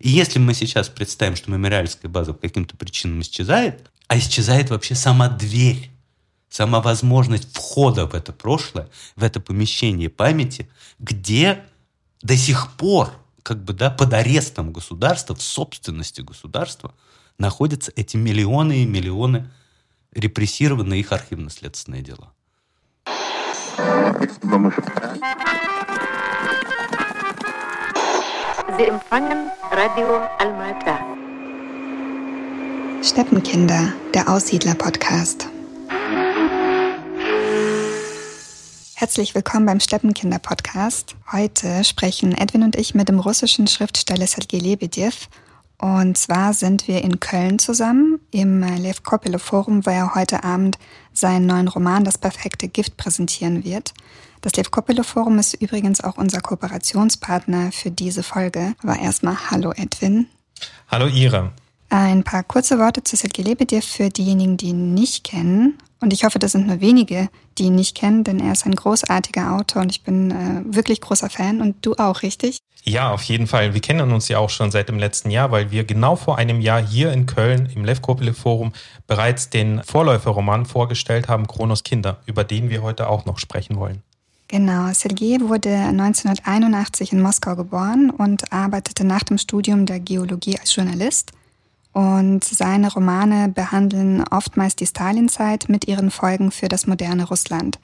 И если мы сейчас представим, что мемориальская база по каким-то причинам исчезает, а исчезает вообще сама дверь, сама возможность входа в это прошлое, в это помещение памяти, где до сих пор как бы, да, под арестом государства, в собственности государства, находятся эти миллионы и миллионы репрессированные их архивно-следственные дела. Sie empfangen Radio Almata. Steppenkinder, der Aussiedler-Podcast. Herzlich willkommen beim Steppenkinder-Podcast. Heute sprechen Edwin und ich mit dem russischen Schriftsteller Sergei Lebedev. Und zwar sind wir in Köln zusammen im Lev Kopelo Forum, wo er heute Abend seinen neuen Roman Das perfekte Gift präsentieren wird. Das Lev Kopelo Forum ist übrigens auch unser Kooperationspartner für diese Folge. Aber erstmal Hallo Edwin. Hallo Ira. Ein paar kurze Worte zu Sergei Lebedev für diejenigen, die ihn nicht kennen. Und ich hoffe, das sind nur wenige, die ihn nicht kennen, denn er ist ein großartiger Autor und ich bin äh, wirklich großer Fan und du auch, richtig? Ja, auf jeden Fall. Wir kennen uns ja auch schon seit dem letzten Jahr, weil wir genau vor einem Jahr hier in Köln im Lev Kopele Forum bereits den Vorläuferroman vorgestellt haben, Kronos Kinder, über den wir heute auch noch sprechen wollen. Genau, Sergei wurde 1981 in Moskau geboren und arbeitete nach dem Studium der Geologie als Journalist. Und seine Romane behandeln oftmals die Stalinzeit mit ihren Folgen für das moderne Russland.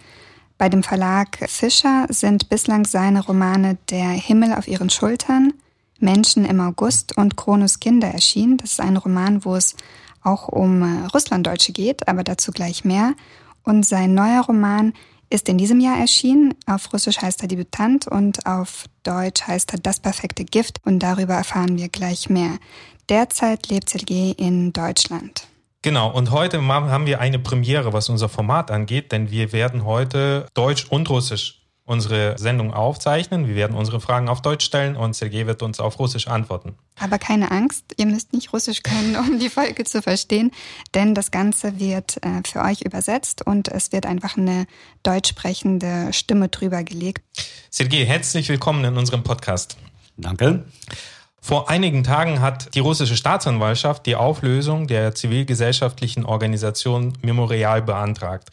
Bei dem Verlag Fischer sind bislang seine Romane Der Himmel auf ihren Schultern, Menschen im August und Kronos Kinder erschienen. Das ist ein Roman, wo es auch um äh, Russlanddeutsche geht, aber dazu gleich mehr. Und sein neuer Roman ist in diesem Jahr erschienen. Auf Russisch heißt er Debütant und auf Deutsch heißt er Das perfekte Gift und darüber erfahren wir gleich mehr. Derzeit lebt Sergei in Deutschland. Genau, und heute haben wir eine Premiere, was unser Format angeht, denn wir werden heute Deutsch und Russisch unsere Sendung aufzeichnen. Wir werden unsere Fragen auf Deutsch stellen und Sergei wird uns auf Russisch antworten. Aber keine Angst, ihr müsst nicht Russisch können, um die Folge zu verstehen, denn das Ganze wird äh, für euch übersetzt und es wird einfach eine deutsch sprechende Stimme drüber gelegt. Sergei, herzlich willkommen in unserem Podcast. Danke. Vor einigen Tagen hat die russische Staatsanwaltschaft die Auflösung der zivilgesellschaftlichen Organisation Memorial beantragt.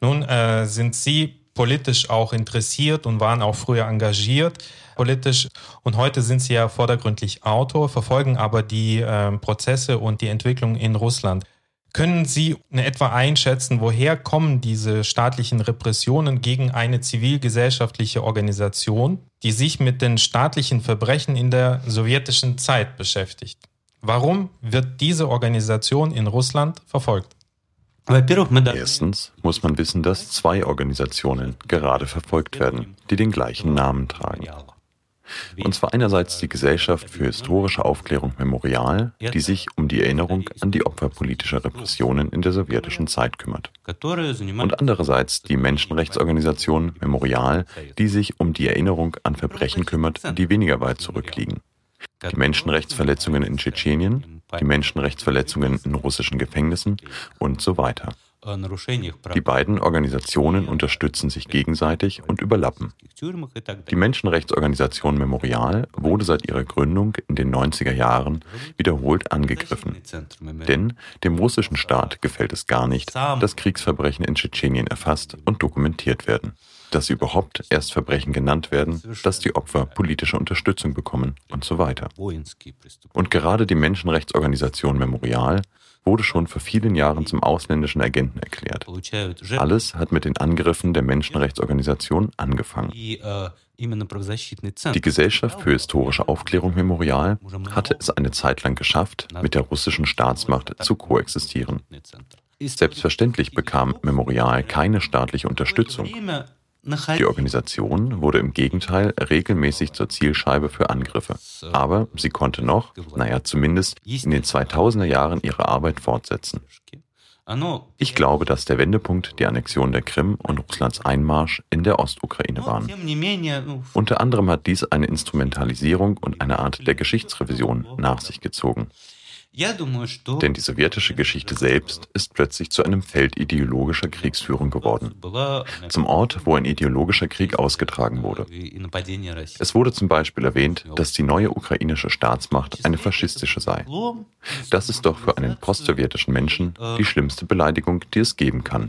Nun äh, sind Sie politisch auch interessiert und waren auch früher engagiert politisch. Und heute sind Sie ja vordergründlich Autor, verfolgen aber die äh, Prozesse und die Entwicklung in Russland. Können Sie in etwa einschätzen, woher kommen diese staatlichen Repressionen gegen eine zivilgesellschaftliche Organisation, die sich mit den staatlichen Verbrechen in der sowjetischen Zeit beschäftigt? Warum wird diese Organisation in Russland verfolgt? Erstens muss man wissen, dass zwei Organisationen gerade verfolgt werden, die den gleichen Namen tragen. Und zwar einerseits die Gesellschaft für historische Aufklärung Memorial, die sich um die Erinnerung an die Opfer politischer Repressionen in der sowjetischen Zeit kümmert. Und andererseits die Menschenrechtsorganisation Memorial, die sich um die Erinnerung an Verbrechen kümmert, die weniger weit zurückliegen. Die Menschenrechtsverletzungen in Tschetschenien, die Menschenrechtsverletzungen in russischen Gefängnissen und so weiter. Die beiden Organisationen unterstützen sich gegenseitig und überlappen. Die Menschenrechtsorganisation Memorial wurde seit ihrer Gründung in den 90er Jahren wiederholt angegriffen. Denn dem russischen Staat gefällt es gar nicht, dass Kriegsverbrechen in Tschetschenien erfasst und dokumentiert werden dass sie überhaupt erst Verbrechen genannt werden, dass die Opfer politische Unterstützung bekommen und so weiter. Und gerade die Menschenrechtsorganisation Memorial wurde schon vor vielen Jahren zum ausländischen Agenten erklärt. Alles hat mit den Angriffen der Menschenrechtsorganisation angefangen. Die Gesellschaft für historische Aufklärung Memorial hatte es eine Zeit lang geschafft, mit der russischen Staatsmacht zu koexistieren. Selbstverständlich bekam Memorial keine staatliche Unterstützung. Die Organisation wurde im Gegenteil regelmäßig zur Zielscheibe für Angriffe. Aber sie konnte noch, naja, zumindest in den 2000er Jahren ihre Arbeit fortsetzen. Ich glaube, dass der Wendepunkt die Annexion der Krim und Russlands Einmarsch in der Ostukraine waren. Unter anderem hat dies eine Instrumentalisierung und eine Art der Geschichtsrevision nach sich gezogen. Denn die sowjetische Geschichte selbst ist plötzlich zu einem Feld ideologischer Kriegsführung geworden. Zum Ort, wo ein ideologischer Krieg ausgetragen wurde. Es wurde zum Beispiel erwähnt, dass die neue ukrainische Staatsmacht eine faschistische sei. Das ist doch für einen postsowjetischen Menschen die schlimmste Beleidigung, die es geben kann.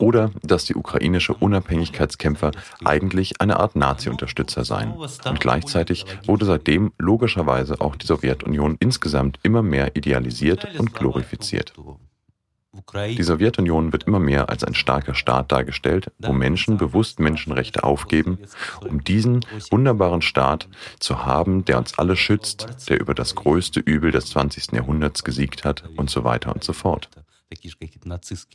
Oder dass die ukrainische Unabhängigkeitskämpfer eigentlich eine Art Nazi-Unterstützer seien. Und gleichzeitig wurde seitdem logischerweise auch die Sowjetunion insgesamt immer mehr idealisiert und glorifiziert. Die Sowjetunion wird immer mehr als ein starker Staat dargestellt, wo Menschen bewusst Menschenrechte aufgeben, um diesen wunderbaren Staat zu haben, der uns alle schützt, der über das größte Übel des 20. Jahrhunderts gesiegt hat und so weiter und so fort.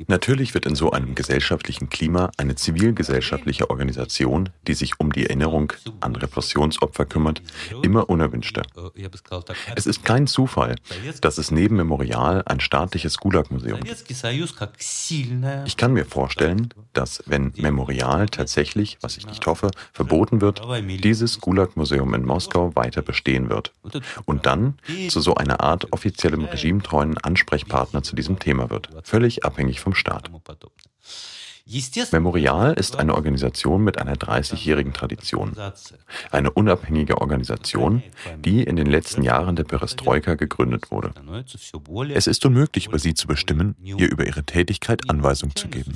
Natürlich wird in so einem gesellschaftlichen Klima eine zivilgesellschaftliche Organisation, die sich um die Erinnerung an Repressionsopfer kümmert, immer unerwünschter. Es ist kein Zufall, dass es neben Memorial ein staatliches Gulag-Museum gibt. Ich kann mir vorstellen, dass wenn Memorial tatsächlich, was ich nicht hoffe, verboten wird, dieses Gulag-Museum in Moskau weiter bestehen wird und dann zu so einer Art offiziellem regimetreuen Ansprechpartner zu diesem Thema wird völlig abhängig vom Staat. Memorial ist eine Organisation mit einer 30-jährigen Tradition. Eine unabhängige Organisation, die in den letzten Jahren der Perestroika gegründet wurde. Es ist unmöglich, über sie zu bestimmen, ihr über ihre Tätigkeit Anweisung zu geben.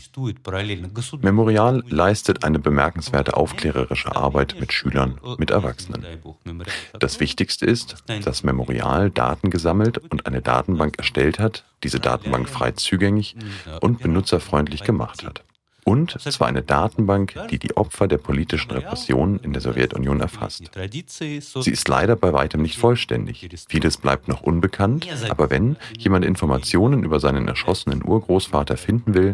Memorial leistet eine bemerkenswerte aufklärerische Arbeit mit Schülern, mit Erwachsenen. Das Wichtigste ist, dass Memorial Daten gesammelt und eine Datenbank erstellt hat, diese Datenbank frei zugänglich und benutzerfreundlich gemacht hat. Und zwar eine Datenbank, die die Opfer der politischen Repressionen in der Sowjetunion erfasst. Sie ist leider bei weitem nicht vollständig. Vieles bleibt noch unbekannt, aber wenn jemand Informationen über seinen erschossenen Urgroßvater finden will,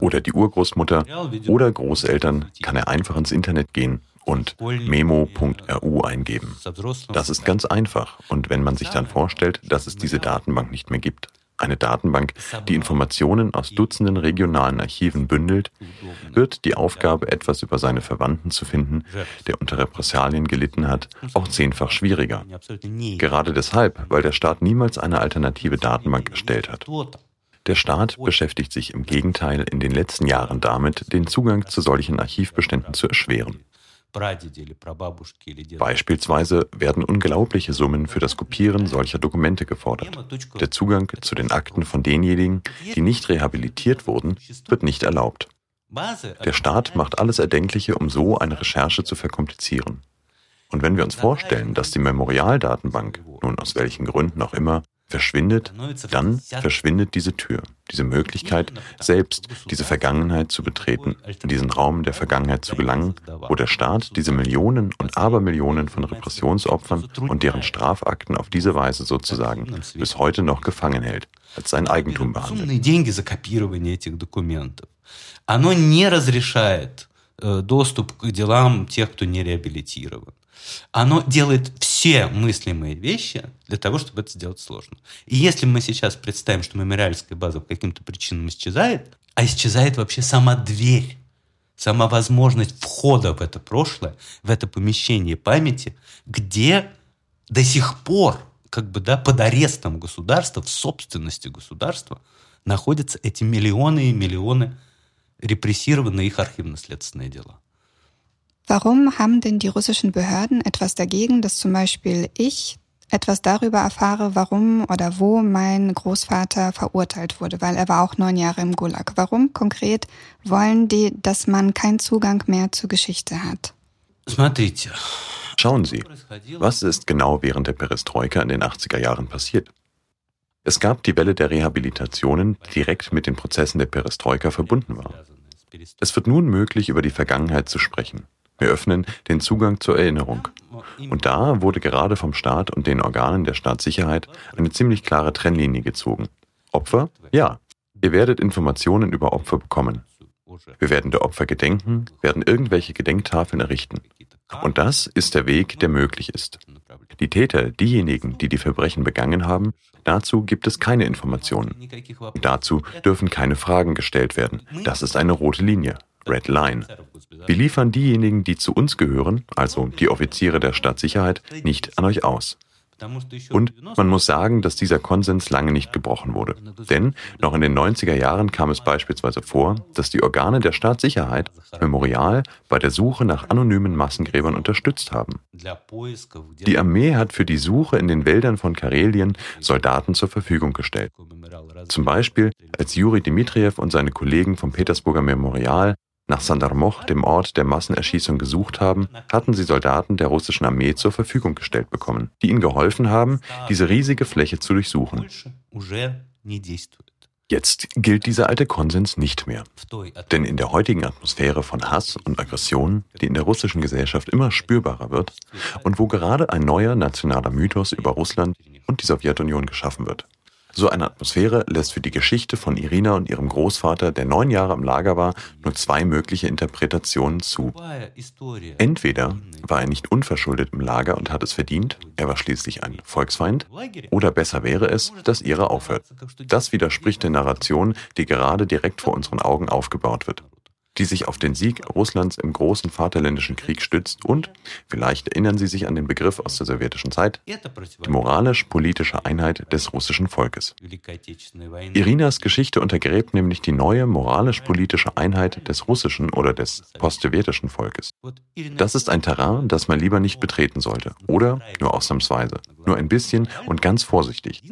oder die Urgroßmutter oder Großeltern, kann er einfach ins Internet gehen und memo.ru eingeben. Das ist ganz einfach. Und wenn man sich dann vorstellt, dass es diese Datenbank nicht mehr gibt, eine Datenbank, die Informationen aus Dutzenden regionalen Archiven bündelt, wird die Aufgabe, etwas über seine Verwandten zu finden, der unter Repressalien gelitten hat, auch zehnfach schwieriger. Gerade deshalb, weil der Staat niemals eine alternative Datenbank erstellt hat. Der Staat beschäftigt sich im Gegenteil in den letzten Jahren damit, den Zugang zu solchen Archivbeständen zu erschweren. Beispielsweise werden unglaubliche Summen für das Kopieren solcher Dokumente gefordert. Der Zugang zu den Akten von denjenigen, die nicht rehabilitiert wurden, wird nicht erlaubt. Der Staat macht alles Erdenkliche, um so eine Recherche zu verkomplizieren. Und wenn wir uns vorstellen, dass die Memorialdatenbank, nun aus welchen Gründen auch immer, verschwindet, dann verschwindet diese Tür, diese Möglichkeit, selbst diese Vergangenheit zu betreten, in diesen Raum der Vergangenheit zu gelangen, wo der Staat diese Millionen und Abermillionen von Repressionsopfern und deren Strafakten auf diese Weise sozusagen bis heute noch gefangen hält, als sein Eigentum behandelt. Оно не разрешает доступ к делам тех, кто не реабилитирован. Оно делает все мыслимые вещи для того, чтобы это сделать сложно. И если мы сейчас представим, что мемориальская база по каким-то причинам исчезает, а исчезает вообще сама дверь, сама возможность входа в это прошлое, в это помещение памяти, где до сих пор как бы, да, под арестом государства, в собственности государства, находятся эти миллионы и миллионы репрессированные их архивно-следственные дела. Warum haben denn die russischen Behörden etwas dagegen, dass zum Beispiel ich etwas darüber erfahre, warum oder wo mein Großvater verurteilt wurde, weil er war auch neun Jahre im Gulag. Warum konkret wollen die, dass man keinen Zugang mehr zur Geschichte hat? Schauen Sie, was ist genau während der Perestroika in den 80er Jahren passiert? Es gab die Welle der Rehabilitationen, die direkt mit den Prozessen der Perestroika verbunden war. Es wird nun möglich, über die Vergangenheit zu sprechen. Wir öffnen den Zugang zur Erinnerung. Und da wurde gerade vom Staat und den Organen der Staatssicherheit eine ziemlich klare Trennlinie gezogen. Opfer? Ja. Ihr werdet Informationen über Opfer bekommen. Wir werden der Opfer gedenken, werden irgendwelche Gedenktafeln errichten. Und das ist der Weg, der möglich ist. Die Täter, diejenigen, die die Verbrechen begangen haben, dazu gibt es keine Informationen. Und dazu dürfen keine Fragen gestellt werden. Das ist eine rote Linie. Red Line. Wir liefern diejenigen, die zu uns gehören, also die Offiziere der Staatssicherheit, nicht an euch aus. Und man muss sagen, dass dieser Konsens lange nicht gebrochen wurde. Denn noch in den 90er Jahren kam es beispielsweise vor, dass die Organe der Staatssicherheit Memorial bei der Suche nach anonymen Massengräbern unterstützt haben. Die Armee hat für die Suche in den Wäldern von Karelien Soldaten zur Verfügung gestellt. Zum Beispiel, als Juri Dmitriev und seine Kollegen vom Petersburger Memorial nach Sandarmoch, dem Ort der Massenerschießung, gesucht haben, hatten sie Soldaten der russischen Armee zur Verfügung gestellt bekommen, die ihnen geholfen haben, diese riesige Fläche zu durchsuchen. Jetzt gilt dieser alte Konsens nicht mehr. Denn in der heutigen Atmosphäre von Hass und Aggression, die in der russischen Gesellschaft immer spürbarer wird und wo gerade ein neuer nationaler Mythos über Russland und die Sowjetunion geschaffen wird, so eine Atmosphäre lässt für die Geschichte von Irina und ihrem Großvater, der neun Jahre im Lager war, nur zwei mögliche Interpretationen zu. Entweder war er nicht unverschuldet im Lager und hat es verdient, er war schließlich ein Volksfeind, oder besser wäre es, dass Ira aufhört. Das widerspricht der Narration, die gerade direkt vor unseren Augen aufgebaut wird die sich auf den Sieg Russlands im großen Vaterländischen Krieg stützt und, vielleicht erinnern Sie sich an den Begriff aus der sowjetischen Zeit, die moralisch-politische Einheit des russischen Volkes. Irinas Geschichte untergräbt nämlich die neue moralisch-politische Einheit des russischen oder des postsowjetischen Volkes. Das ist ein Terrain, das man lieber nicht betreten sollte oder nur ausnahmsweise, nur ein bisschen und ganz vorsichtig.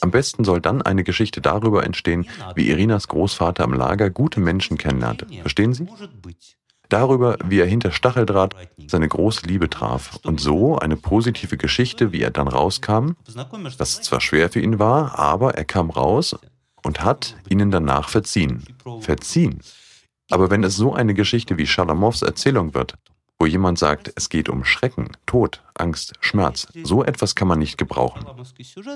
Am besten soll dann eine Geschichte darüber entstehen, wie Irinas Großvater im Lager gute Menschen kennenlernte. Verstehen Sie? Darüber, wie er hinter Stacheldraht seine große Liebe traf. Und so eine positive Geschichte, wie er dann rauskam, was zwar schwer für ihn war, aber er kam raus und hat ihnen danach verziehen. Verziehen. Aber wenn es so eine Geschichte wie Schalamows Erzählung wird, wo jemand sagt, es geht um Schrecken, Tod, Angst, Schmerz. So etwas kann man nicht gebrauchen.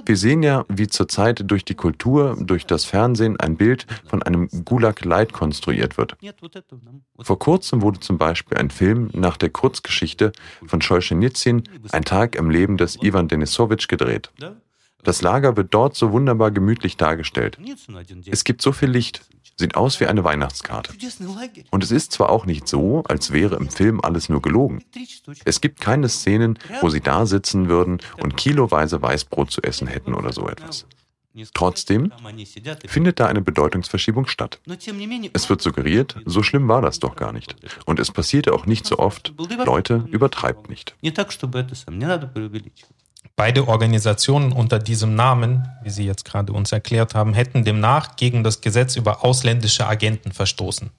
Wir sehen ja, wie zurzeit durch die Kultur, durch das Fernsehen ein Bild von einem Gulag-Light konstruiert wird. Vor kurzem wurde zum Beispiel ein Film nach der Kurzgeschichte von Solzhenitsyn Ein Tag im Leben des Ivan Denisowitsch gedreht. Das Lager wird dort so wunderbar gemütlich dargestellt. Es gibt so viel Licht, Sieht aus wie eine Weihnachtskarte. Und es ist zwar auch nicht so, als wäre im Film alles nur gelogen. Es gibt keine Szenen, wo sie da sitzen würden und kiloweise Weißbrot zu essen hätten oder so etwas. Trotzdem findet da eine Bedeutungsverschiebung statt. Es wird suggeriert, so schlimm war das doch gar nicht. Und es passierte auch nicht so oft. Leute, übertreibt nicht. Beide Organisationen unter diesem Namen, wie Sie jetzt gerade uns erklärt haben, hätten demnach gegen das Gesetz über ausländische Agenten verstoßen.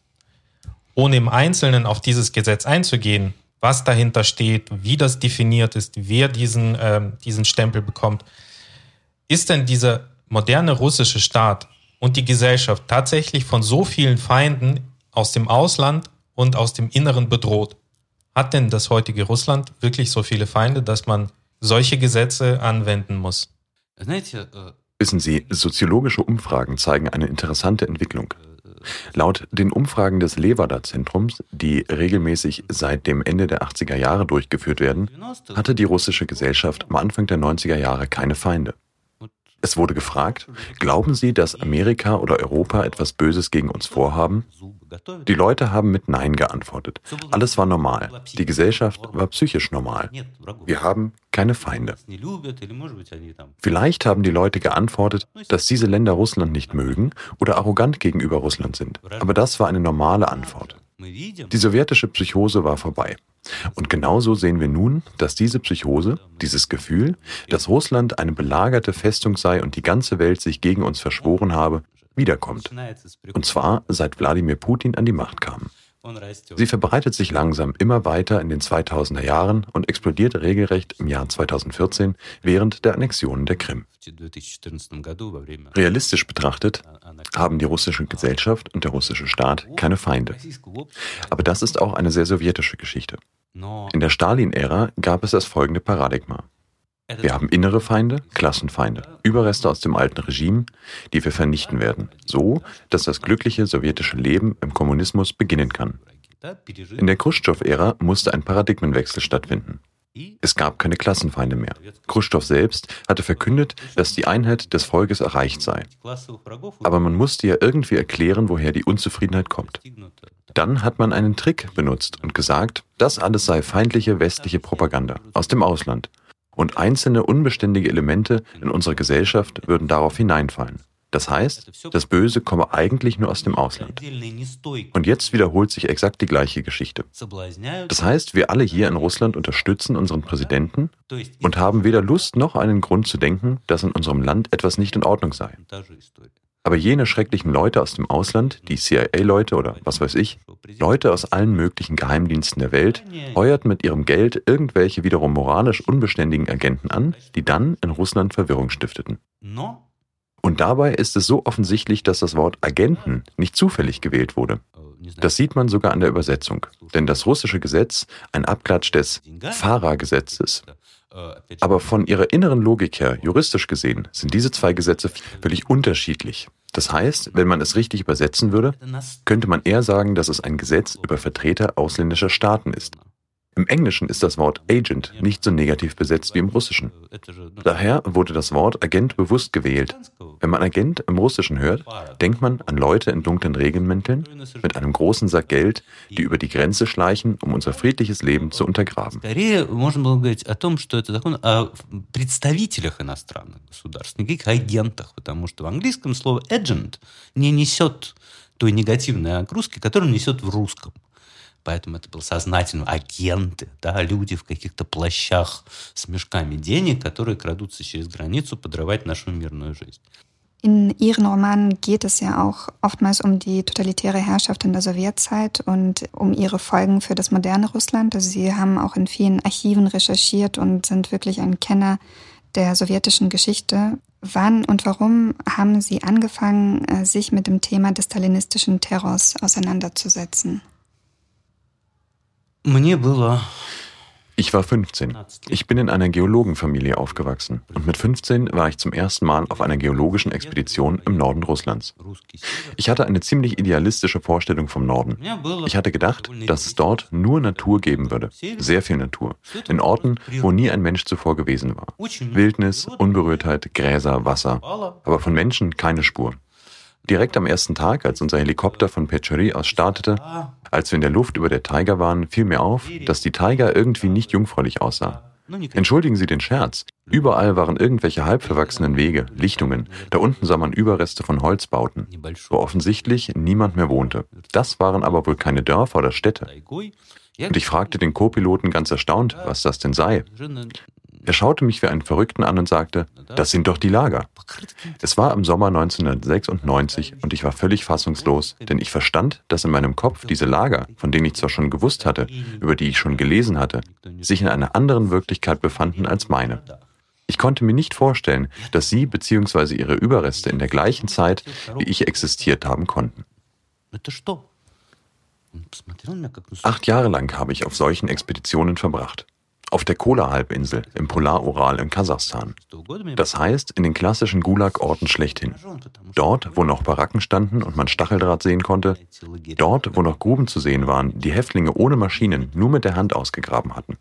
Ohne im Einzelnen auf dieses Gesetz einzugehen, was dahinter steht, wie das definiert ist, wer diesen, äh, diesen Stempel bekommt, ist denn dieser moderne russische Staat und die Gesellschaft tatsächlich von so vielen Feinden aus dem Ausland und aus dem Inneren bedroht? Hat denn das heutige Russland wirklich so viele Feinde, dass man solche Gesetze anwenden muss. Wissen Sie, soziologische Umfragen zeigen eine interessante Entwicklung. Laut den Umfragen des Levada-Zentrums, die regelmäßig seit dem Ende der 80er Jahre durchgeführt werden, hatte die russische Gesellschaft am Anfang der 90er Jahre keine Feinde. Es wurde gefragt, glauben Sie, dass Amerika oder Europa etwas Böses gegen uns vorhaben? Die Leute haben mit Nein geantwortet. Alles war normal. Die Gesellschaft war psychisch normal. Wir haben keine Feinde. Vielleicht haben die Leute geantwortet, dass diese Länder Russland nicht mögen oder arrogant gegenüber Russland sind. Aber das war eine normale Antwort. Die sowjetische Psychose war vorbei. Und genauso sehen wir nun, dass diese Psychose, dieses Gefühl, dass Russland eine belagerte Festung sei und die ganze Welt sich gegen uns verschworen habe, wiederkommt. Und zwar seit Wladimir Putin an die Macht kam. Sie verbreitet sich langsam immer weiter in den 2000er Jahren und explodiert regelrecht im Jahr 2014 während der Annexionen der Krim. Realistisch betrachtet haben die russische Gesellschaft und der russische Staat keine Feinde. Aber das ist auch eine sehr sowjetische Geschichte. In der Stalin-Ära gab es das folgende Paradigma. Wir haben innere Feinde, Klassenfeinde, Überreste aus dem alten Regime, die wir vernichten werden, so dass das glückliche sowjetische Leben im Kommunismus beginnen kann. In der Khrushchev-Ära musste ein Paradigmenwechsel stattfinden. Es gab keine Klassenfeinde mehr. Khrushchev selbst hatte verkündet, dass die Einheit des Volkes erreicht sei. Aber man musste ja irgendwie erklären, woher die Unzufriedenheit kommt. Dann hat man einen Trick benutzt und gesagt, das alles sei feindliche westliche Propaganda aus dem Ausland und einzelne unbeständige Elemente in unserer Gesellschaft würden darauf hineinfallen. Das heißt, das Böse komme eigentlich nur aus dem Ausland. Und jetzt wiederholt sich exakt die gleiche Geschichte. Das heißt, wir alle hier in Russland unterstützen unseren Präsidenten und haben weder Lust noch einen Grund zu denken, dass in unserem Land etwas nicht in Ordnung sei. Aber jene schrecklichen Leute aus dem Ausland, die CIA-Leute oder was weiß ich, Leute aus allen möglichen Geheimdiensten der Welt, heuerten mit ihrem Geld irgendwelche wiederum moralisch unbeständigen Agenten an, die dann in Russland Verwirrung stifteten. Und dabei ist es so offensichtlich, dass das Wort Agenten nicht zufällig gewählt wurde. Das sieht man sogar an der Übersetzung. Denn das russische Gesetz, ein Abklatsch des Fahrergesetzes, aber von ihrer inneren Logik her, juristisch gesehen, sind diese zwei Gesetze völlig unterschiedlich. Das heißt, wenn man es richtig übersetzen würde, könnte man eher sagen, dass es ein Gesetz über Vertreter ausländischer Staaten ist. Im Englischen ist das Wort Agent nicht so negativ besetzt wie im Russischen. Daher wurde das Wort Agent bewusst gewählt. Wenn man Agent im Russischen hört, denkt man an Leute in dunklen Regenmänteln mit einem großen Sack Geld, die über die Grenze schleichen, um unser friedliches Leben zu untergraben. представителях иностранных государств, никаких агентах, потому что в английском слово agent не несет той негативной огрузки, которую несет в русском. Поэтому это был сознательно агенты, да, люди в каких-то плащах с мешками денег, которые крадутся через границу подрывать нашу мирную жизнь. In Ihren Romanen geht es ja auch oftmals um die totalitäre Herrschaft in der Sowjetzeit und um ihre Folgen für das moderne Russland. Also Sie haben auch in vielen Archiven recherchiert und sind wirklich ein Kenner der sowjetischen Geschichte. Wann und warum haben Sie angefangen, äh, sich mit dem Thema des stalinistischen Terrors auseinanderzusetzen? Ich war 15. Ich bin in einer Geologenfamilie aufgewachsen und mit 15 war ich zum ersten Mal auf einer geologischen Expedition im Norden Russlands. Ich hatte eine ziemlich idealistische Vorstellung vom Norden. Ich hatte gedacht, dass es dort nur Natur geben würde. Sehr viel Natur. In Orten, wo nie ein Mensch zuvor gewesen war. Wildnis, Unberührtheit, Gräser, Wasser. Aber von Menschen keine Spur. Direkt am ersten Tag, als unser Helikopter von Pecheri aus startete, als wir in der Luft über der Tiger waren, fiel mir auf, dass die Tiger irgendwie nicht jungfräulich aussah. Entschuldigen Sie den Scherz. Überall waren irgendwelche halbverwachsenen Wege, Lichtungen. Da unten sah man Überreste von Holzbauten, wo offensichtlich niemand mehr wohnte. Das waren aber wohl keine Dörfer oder Städte. Und ich fragte den Co-Piloten ganz erstaunt, was das denn sei. Er schaute mich wie einen Verrückten an und sagte, das sind doch die Lager. Es war im Sommer 1996 und ich war völlig fassungslos, denn ich verstand, dass in meinem Kopf diese Lager, von denen ich zwar schon gewusst hatte, über die ich schon gelesen hatte, sich in einer anderen Wirklichkeit befanden als meine. Ich konnte mir nicht vorstellen, dass sie bzw. ihre Überreste in der gleichen Zeit wie ich existiert haben konnten. Acht Jahre lang habe ich auf solchen Expeditionen verbracht auf der Kola-Halbinsel im Polarural in Kasachstan. Das heißt, in den klassischen Gulag-Orten schlechthin. Dort, wo noch Baracken standen und man Stacheldraht sehen konnte. Dort, wo noch Gruben zu sehen waren, die Häftlinge ohne Maschinen nur mit der Hand ausgegraben hatten.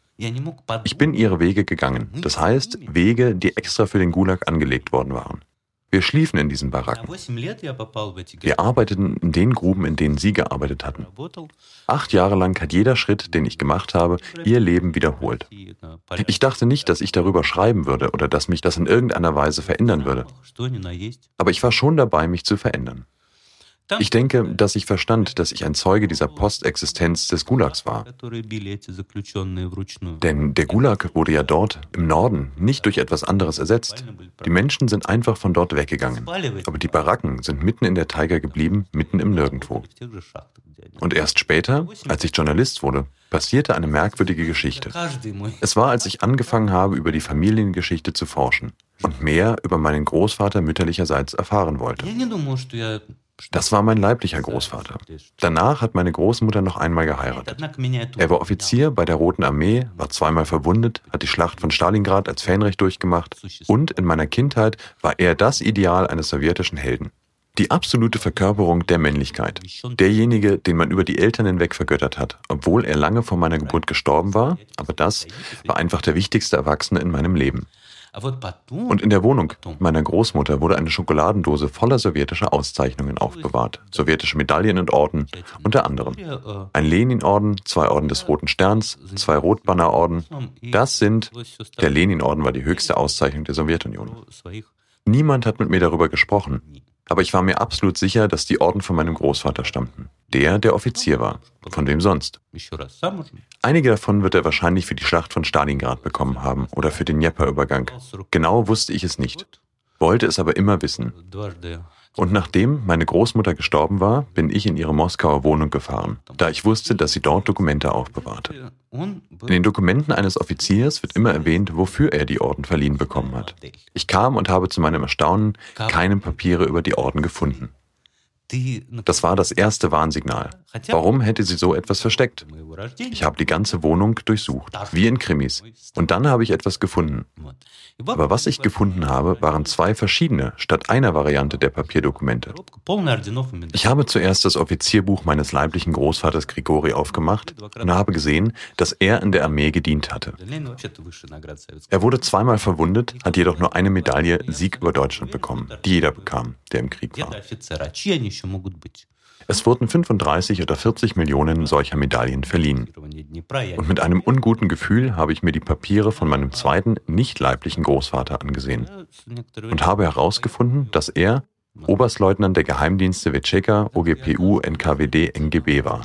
Ich bin ihre Wege gegangen. Das heißt, Wege, die extra für den Gulag angelegt worden waren. Wir schliefen in diesen Baracken. Wir arbeiteten in den Gruben, in denen Sie gearbeitet hatten. Acht Jahre lang hat jeder Schritt, den ich gemacht habe, Ihr Leben wiederholt. Ich dachte nicht, dass ich darüber schreiben würde oder dass mich das in irgendeiner Weise verändern würde. Aber ich war schon dabei, mich zu verändern. Ich denke, dass ich verstand, dass ich ein Zeuge dieser Postexistenz des Gulags war. Denn der Gulag wurde ja dort, im Norden, nicht durch etwas anderes ersetzt. Die Menschen sind einfach von dort weggegangen. Aber die Baracken sind mitten in der Taiga geblieben, mitten im Nirgendwo. Und erst später, als ich Journalist wurde, passierte eine merkwürdige Geschichte. Es war, als ich angefangen habe, über die Familiengeschichte zu forschen und mehr über meinen Großvater mütterlicherseits erfahren wollte. Das war mein leiblicher Großvater. Danach hat meine Großmutter noch einmal geheiratet. Er war Offizier bei der Roten Armee, war zweimal verwundet, hat die Schlacht von Stalingrad als Fähnrich durchgemacht und in meiner Kindheit war er das Ideal eines sowjetischen Helden. Die absolute Verkörperung der Männlichkeit. Derjenige, den man über die Eltern hinweg vergöttert hat, obwohl er lange vor meiner Geburt gestorben war, aber das war einfach der wichtigste Erwachsene in meinem Leben. Und in der Wohnung meiner Großmutter wurde eine Schokoladendose voller sowjetischer Auszeichnungen aufbewahrt. Sowjetische Medaillen und Orden, unter anderem. Ein Lenin-Orden, zwei Orden des Roten Sterns, zwei Rotbannerorden. Das sind, der Lenin-Orden war die höchste Auszeichnung der Sowjetunion. Niemand hat mit mir darüber gesprochen. Aber ich war mir absolut sicher, dass die Orden von meinem Großvater stammten. Der, der Offizier war. Von wem sonst? Einige davon wird er wahrscheinlich für die Schlacht von Stalingrad bekommen haben oder für den Dnieper-Übergang. Genau wusste ich es nicht. Wollte es aber immer wissen. Und nachdem meine Großmutter gestorben war, bin ich in ihre Moskauer Wohnung gefahren, da ich wusste, dass sie dort Dokumente aufbewahrte. In den Dokumenten eines Offiziers wird immer erwähnt, wofür er die Orden verliehen bekommen hat. Ich kam und habe zu meinem Erstaunen keine Papiere über die Orden gefunden. Das war das erste Warnsignal. Warum hätte sie so etwas versteckt? Ich habe die ganze Wohnung durchsucht, wie in Krimis. Und dann habe ich etwas gefunden. Aber was ich gefunden habe, waren zwei verschiedene statt einer Variante der Papierdokumente. Ich habe zuerst das Offizierbuch meines leiblichen Großvaters Grigori aufgemacht und habe gesehen, dass er in der Armee gedient hatte. Er wurde zweimal verwundet, hat jedoch nur eine Medaille Sieg über Deutschland bekommen, die jeder bekam, der im Krieg war. Es wurden 35 oder 40 Millionen solcher Medaillen verliehen. Und mit einem unguten Gefühl habe ich mir die Papiere von meinem zweiten, nicht leiblichen Großvater angesehen und habe herausgefunden, dass er Oberstleutnant der Geheimdienste Wetscheka, OGPU, NKWD, NGB war.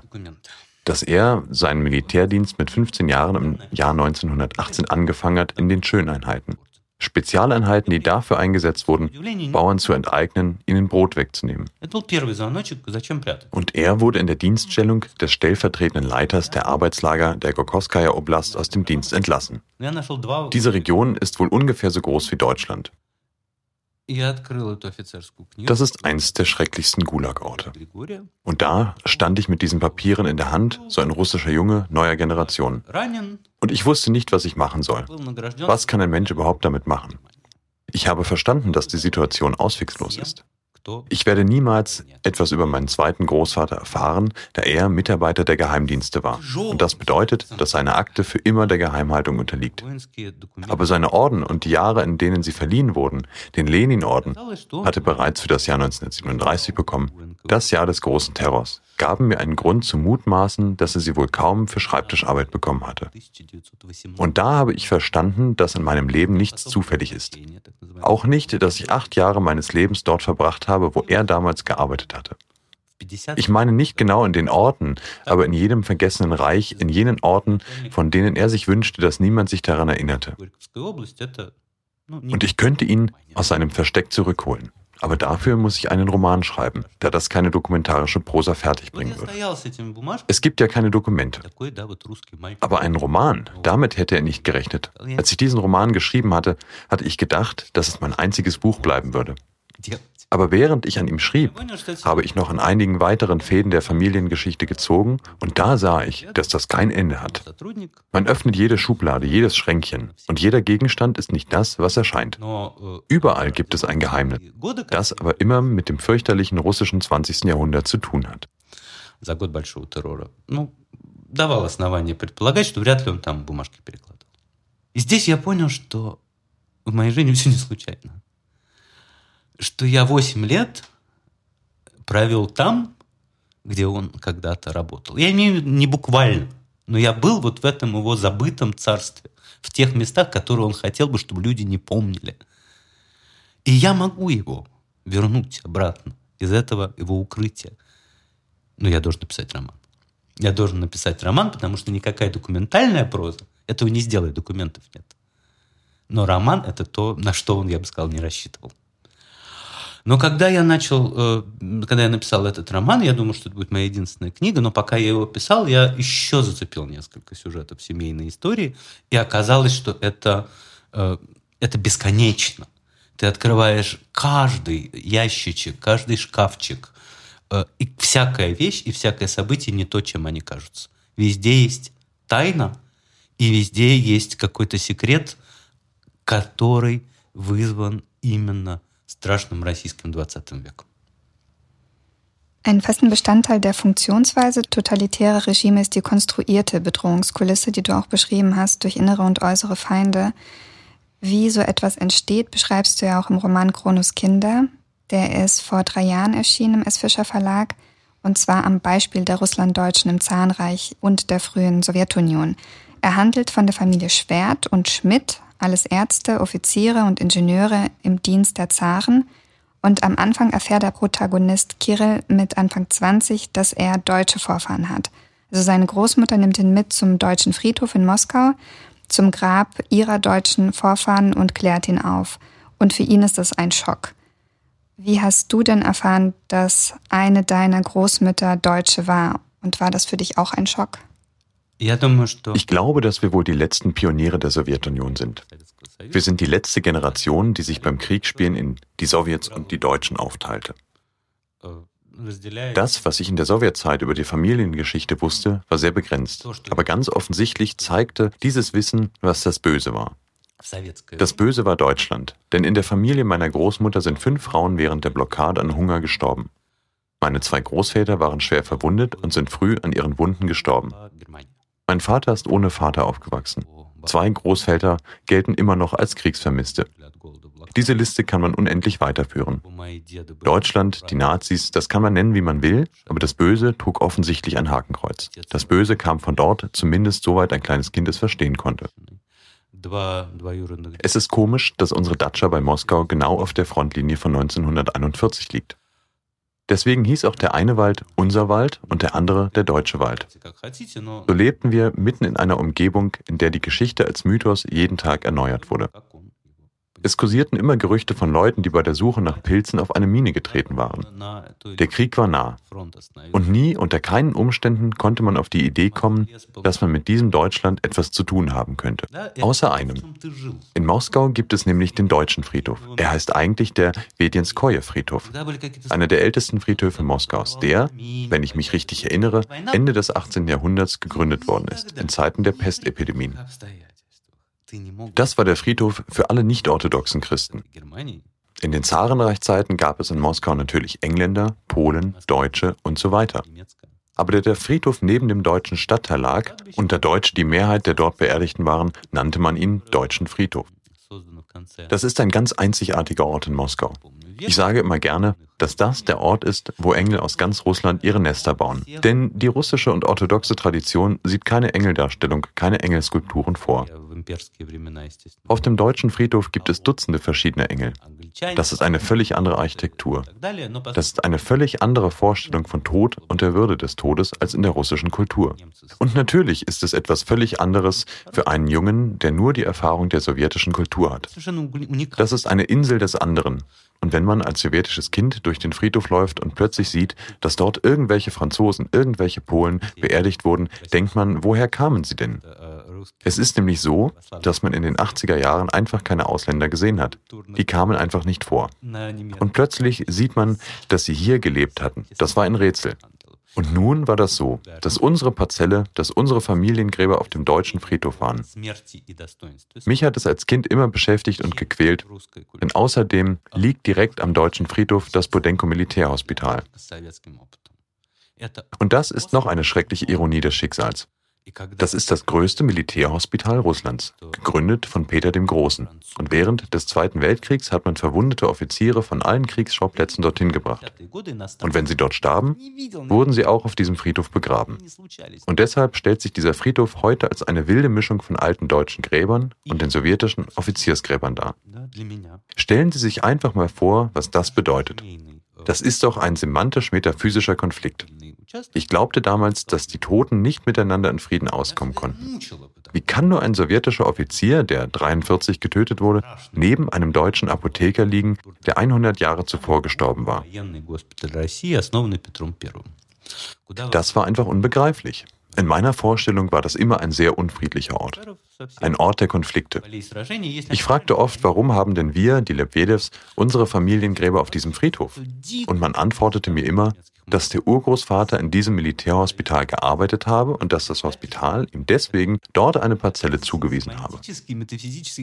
Dass er seinen Militärdienst mit 15 Jahren im Jahr 1918 angefangen hat in den Schöneinheiten. Spezialeinheiten, die dafür eingesetzt wurden, Bauern zu enteignen, ihnen Brot wegzunehmen. Und er wurde in der Dienststellung des stellvertretenden Leiters der Arbeitslager der Gorkoskaya Oblast aus dem Dienst entlassen. Diese Region ist wohl ungefähr so groß wie Deutschland. Das ist eins der schrecklichsten Gulag-Orte. Und da stand ich mit diesen Papieren in der Hand, so ein russischer Junge neuer Generation. Und ich wusste nicht, was ich machen soll. Was kann ein Mensch überhaupt damit machen? Ich habe verstanden, dass die Situation auswegslos ist. Ich werde niemals etwas über meinen zweiten Großvater erfahren, da er Mitarbeiter der Geheimdienste war. Und das bedeutet, dass seine Akte für immer der Geheimhaltung unterliegt. Aber seine Orden und die Jahre, in denen sie verliehen wurden, den Lenin-Orden, hatte bereits für das Jahr 1937 bekommen, das Jahr des großen Terrors, gaben mir einen Grund zu mutmaßen, dass er sie wohl kaum für Schreibtischarbeit bekommen hatte. Und da habe ich verstanden, dass in meinem Leben nichts zufällig ist. Auch nicht, dass ich acht Jahre meines Lebens dort verbracht habe, wo er damals gearbeitet hatte. Ich meine nicht genau in den Orten, aber in jedem vergessenen Reich, in jenen Orten, von denen er sich wünschte, dass niemand sich daran erinnerte. Und ich könnte ihn aus seinem Versteck zurückholen. Aber dafür muss ich einen Roman schreiben, da das keine dokumentarische Prosa fertigbringen würde. Es gibt ja keine Dokumente. Aber einen Roman, damit hätte er nicht gerechnet. Als ich diesen Roman geschrieben hatte, hatte ich gedacht, dass es mein einziges Buch bleiben würde. Aber während ich an ihm schrieb, habe ich noch an einigen weiteren Fäden der Familiengeschichte gezogen und da sah ich, dass das kein Ende hat. Man öffnet jede Schublade, jedes Schränkchen und jeder Gegenstand ist nicht das, was er scheint. Überall gibt es ein Geheimnis, das aber immer mit dem fürchterlichen russischen 20. Jahrhundert zu tun hat. давал основания предполагать, что вряд ли он там бумажки перекладывал. И здесь я понял, что в моей жизни все не случайно Что я 8 лет провел там, где он когда-то работал. Я имею не буквально, но я был вот в этом его забытом царстве, в тех местах, которые он хотел бы, чтобы люди не помнили. И я могу его вернуть обратно из этого его укрытия. Но я должен написать роман. Я должен написать роман, потому что никакая документальная проза этого не сделает, документов нет. Но роман — это то, на что он, я бы сказал, не рассчитывал. Но когда я начал, э, когда я написал этот роман, я думал, что это будет моя единственная книга, но пока я его писал, я еще зацепил несколько сюжетов семейной истории, и оказалось, что это, э, это бесконечно. Ты открываешь каждый ящичек, каждый шкафчик, э, и всякая вещь и всякое событие не то, чем они кажутся. Везде есть тайна, и везде есть какой-то секрет, который вызван именно страшным российским 20 веком. Ein festen Bestandteil der Funktionsweise totalitärer Regime ist die konstruierte Bedrohungskulisse, die du auch beschrieben hast, durch innere und äußere Feinde. Wie so etwas entsteht, beschreibst du ja auch im Roman Kronos Kinder. Der ist vor drei Jahren erschienen im S. Fischer Verlag und zwar am Beispiel der Russlanddeutschen im Zahnreich und der frühen Sowjetunion. Er handelt von der Familie Schwert und Schmidt, alles Ärzte, Offiziere und Ingenieure im Dienst der Zaren. Und am Anfang erfährt der Protagonist Kirill mit Anfang 20, dass er deutsche Vorfahren hat. Also seine Großmutter nimmt ihn mit zum deutschen Friedhof in Moskau, zum Grab ihrer deutschen Vorfahren und klärt ihn auf. Und für ihn ist das ein Schock. Wie hast du denn erfahren, dass eine deiner Großmütter Deutsche war? Und war das für dich auch ein Schock? Ich glaube, dass wir wohl die letzten Pioniere der Sowjetunion sind. Wir sind die letzte Generation, die sich beim Kriegsspielen in die Sowjets und die Deutschen aufteilte. Das, was ich in der Sowjetzeit über die Familiengeschichte wusste, war sehr begrenzt. Aber ganz offensichtlich zeigte dieses Wissen, was das Böse war. Das Böse war Deutschland, denn in der Familie meiner Großmutter sind fünf Frauen während der Blockade an Hunger gestorben. Meine zwei Großväter waren schwer verwundet und sind früh an ihren Wunden gestorben. Mein Vater ist ohne Vater aufgewachsen. Zwei Großväter gelten immer noch als Kriegsvermisste. Diese Liste kann man unendlich weiterführen. Deutschland, die Nazis, das kann man nennen, wie man will, aber das Böse trug offensichtlich ein Hakenkreuz. Das Böse kam von dort, zumindest soweit ein kleines Kind es verstehen konnte. Es ist komisch, dass unsere Datscha bei Moskau genau auf der Frontlinie von 1941 liegt. Deswegen hieß auch der eine Wald unser Wald und der andere der deutsche Wald. So lebten wir mitten in einer Umgebung, in der die Geschichte als Mythos jeden Tag erneuert wurde. Es kursierten immer Gerüchte von Leuten, die bei der Suche nach Pilzen auf eine Mine getreten waren. Der Krieg war nah. Und nie unter keinen Umständen konnte man auf die Idee kommen, dass man mit diesem Deutschland etwas zu tun haben könnte. Außer einem. In Moskau gibt es nämlich den deutschen Friedhof. Er heißt eigentlich der Vedjenskoje Friedhof. Einer der ältesten Friedhöfe Moskaus, der, wenn ich mich richtig erinnere, Ende des 18. Jahrhunderts gegründet worden ist, in Zeiten der Pestepidemien. Das war der Friedhof für alle nicht-orthodoxen Christen. In den Zarenreichzeiten gab es in Moskau natürlich Engländer, Polen, Deutsche und so weiter. Aber da der Friedhof neben dem deutschen Stadtteil lag und da Deutsch die Mehrheit der dort Beerdigten waren, nannte man ihn Deutschen Friedhof. Das ist ein ganz einzigartiger Ort in Moskau. Ich sage immer gerne, dass das der Ort ist, wo Engel aus ganz Russland ihre Nester bauen. Denn die russische und orthodoxe Tradition sieht keine Engeldarstellung, keine Engelskulpturen vor. Auf dem deutschen Friedhof gibt es Dutzende verschiedene Engel. Das ist eine völlig andere Architektur. Das ist eine völlig andere Vorstellung von Tod und der Würde des Todes als in der russischen Kultur. Und natürlich ist es etwas völlig anderes für einen Jungen, der nur die Erfahrung der sowjetischen Kultur hat. Das ist eine Insel des anderen. Und wenn man als sowjetisches Kind durch den Friedhof läuft und plötzlich sieht, dass dort irgendwelche Franzosen, irgendwelche Polen beerdigt wurden, denkt man, woher kamen sie denn? Es ist nämlich so, dass man in den 80er Jahren einfach keine Ausländer gesehen hat. Die kamen einfach nicht vor. Und plötzlich sieht man, dass sie hier gelebt hatten. Das war ein Rätsel. Und nun war das so, dass unsere Parzelle, dass unsere Familiengräber auf dem deutschen Friedhof waren. Mich hat es als Kind immer beschäftigt und gequält, denn außerdem liegt direkt am deutschen Friedhof das Bodenko Militärhospital. Und das ist noch eine schreckliche Ironie des Schicksals. Das ist das größte Militärhospital Russlands, gegründet von Peter dem Großen. Und während des Zweiten Weltkriegs hat man verwundete Offiziere von allen Kriegsschauplätzen dorthin gebracht. Und wenn sie dort starben, wurden sie auch auf diesem Friedhof begraben. Und deshalb stellt sich dieser Friedhof heute als eine wilde Mischung von alten deutschen Gräbern und den sowjetischen Offiziersgräbern dar. Stellen Sie sich einfach mal vor, was das bedeutet. Das ist doch ein semantisch-metaphysischer Konflikt. Ich glaubte damals, dass die Toten nicht miteinander in Frieden auskommen konnten. Wie kann nur ein sowjetischer Offizier, der 43 getötet wurde, neben einem deutschen Apotheker liegen, der 100 Jahre zuvor gestorben war? Das war einfach unbegreiflich. In meiner Vorstellung war das immer ein sehr unfriedlicher Ort. Ein Ort der Konflikte. Ich fragte oft, warum haben denn wir, die Lebedevs, unsere Familiengräber auf diesem Friedhof? Und man antwortete mir immer, dass der Urgroßvater in diesem Militärhospital gearbeitet habe und dass das Hospital ihm deswegen dort eine Parzelle zugewiesen habe.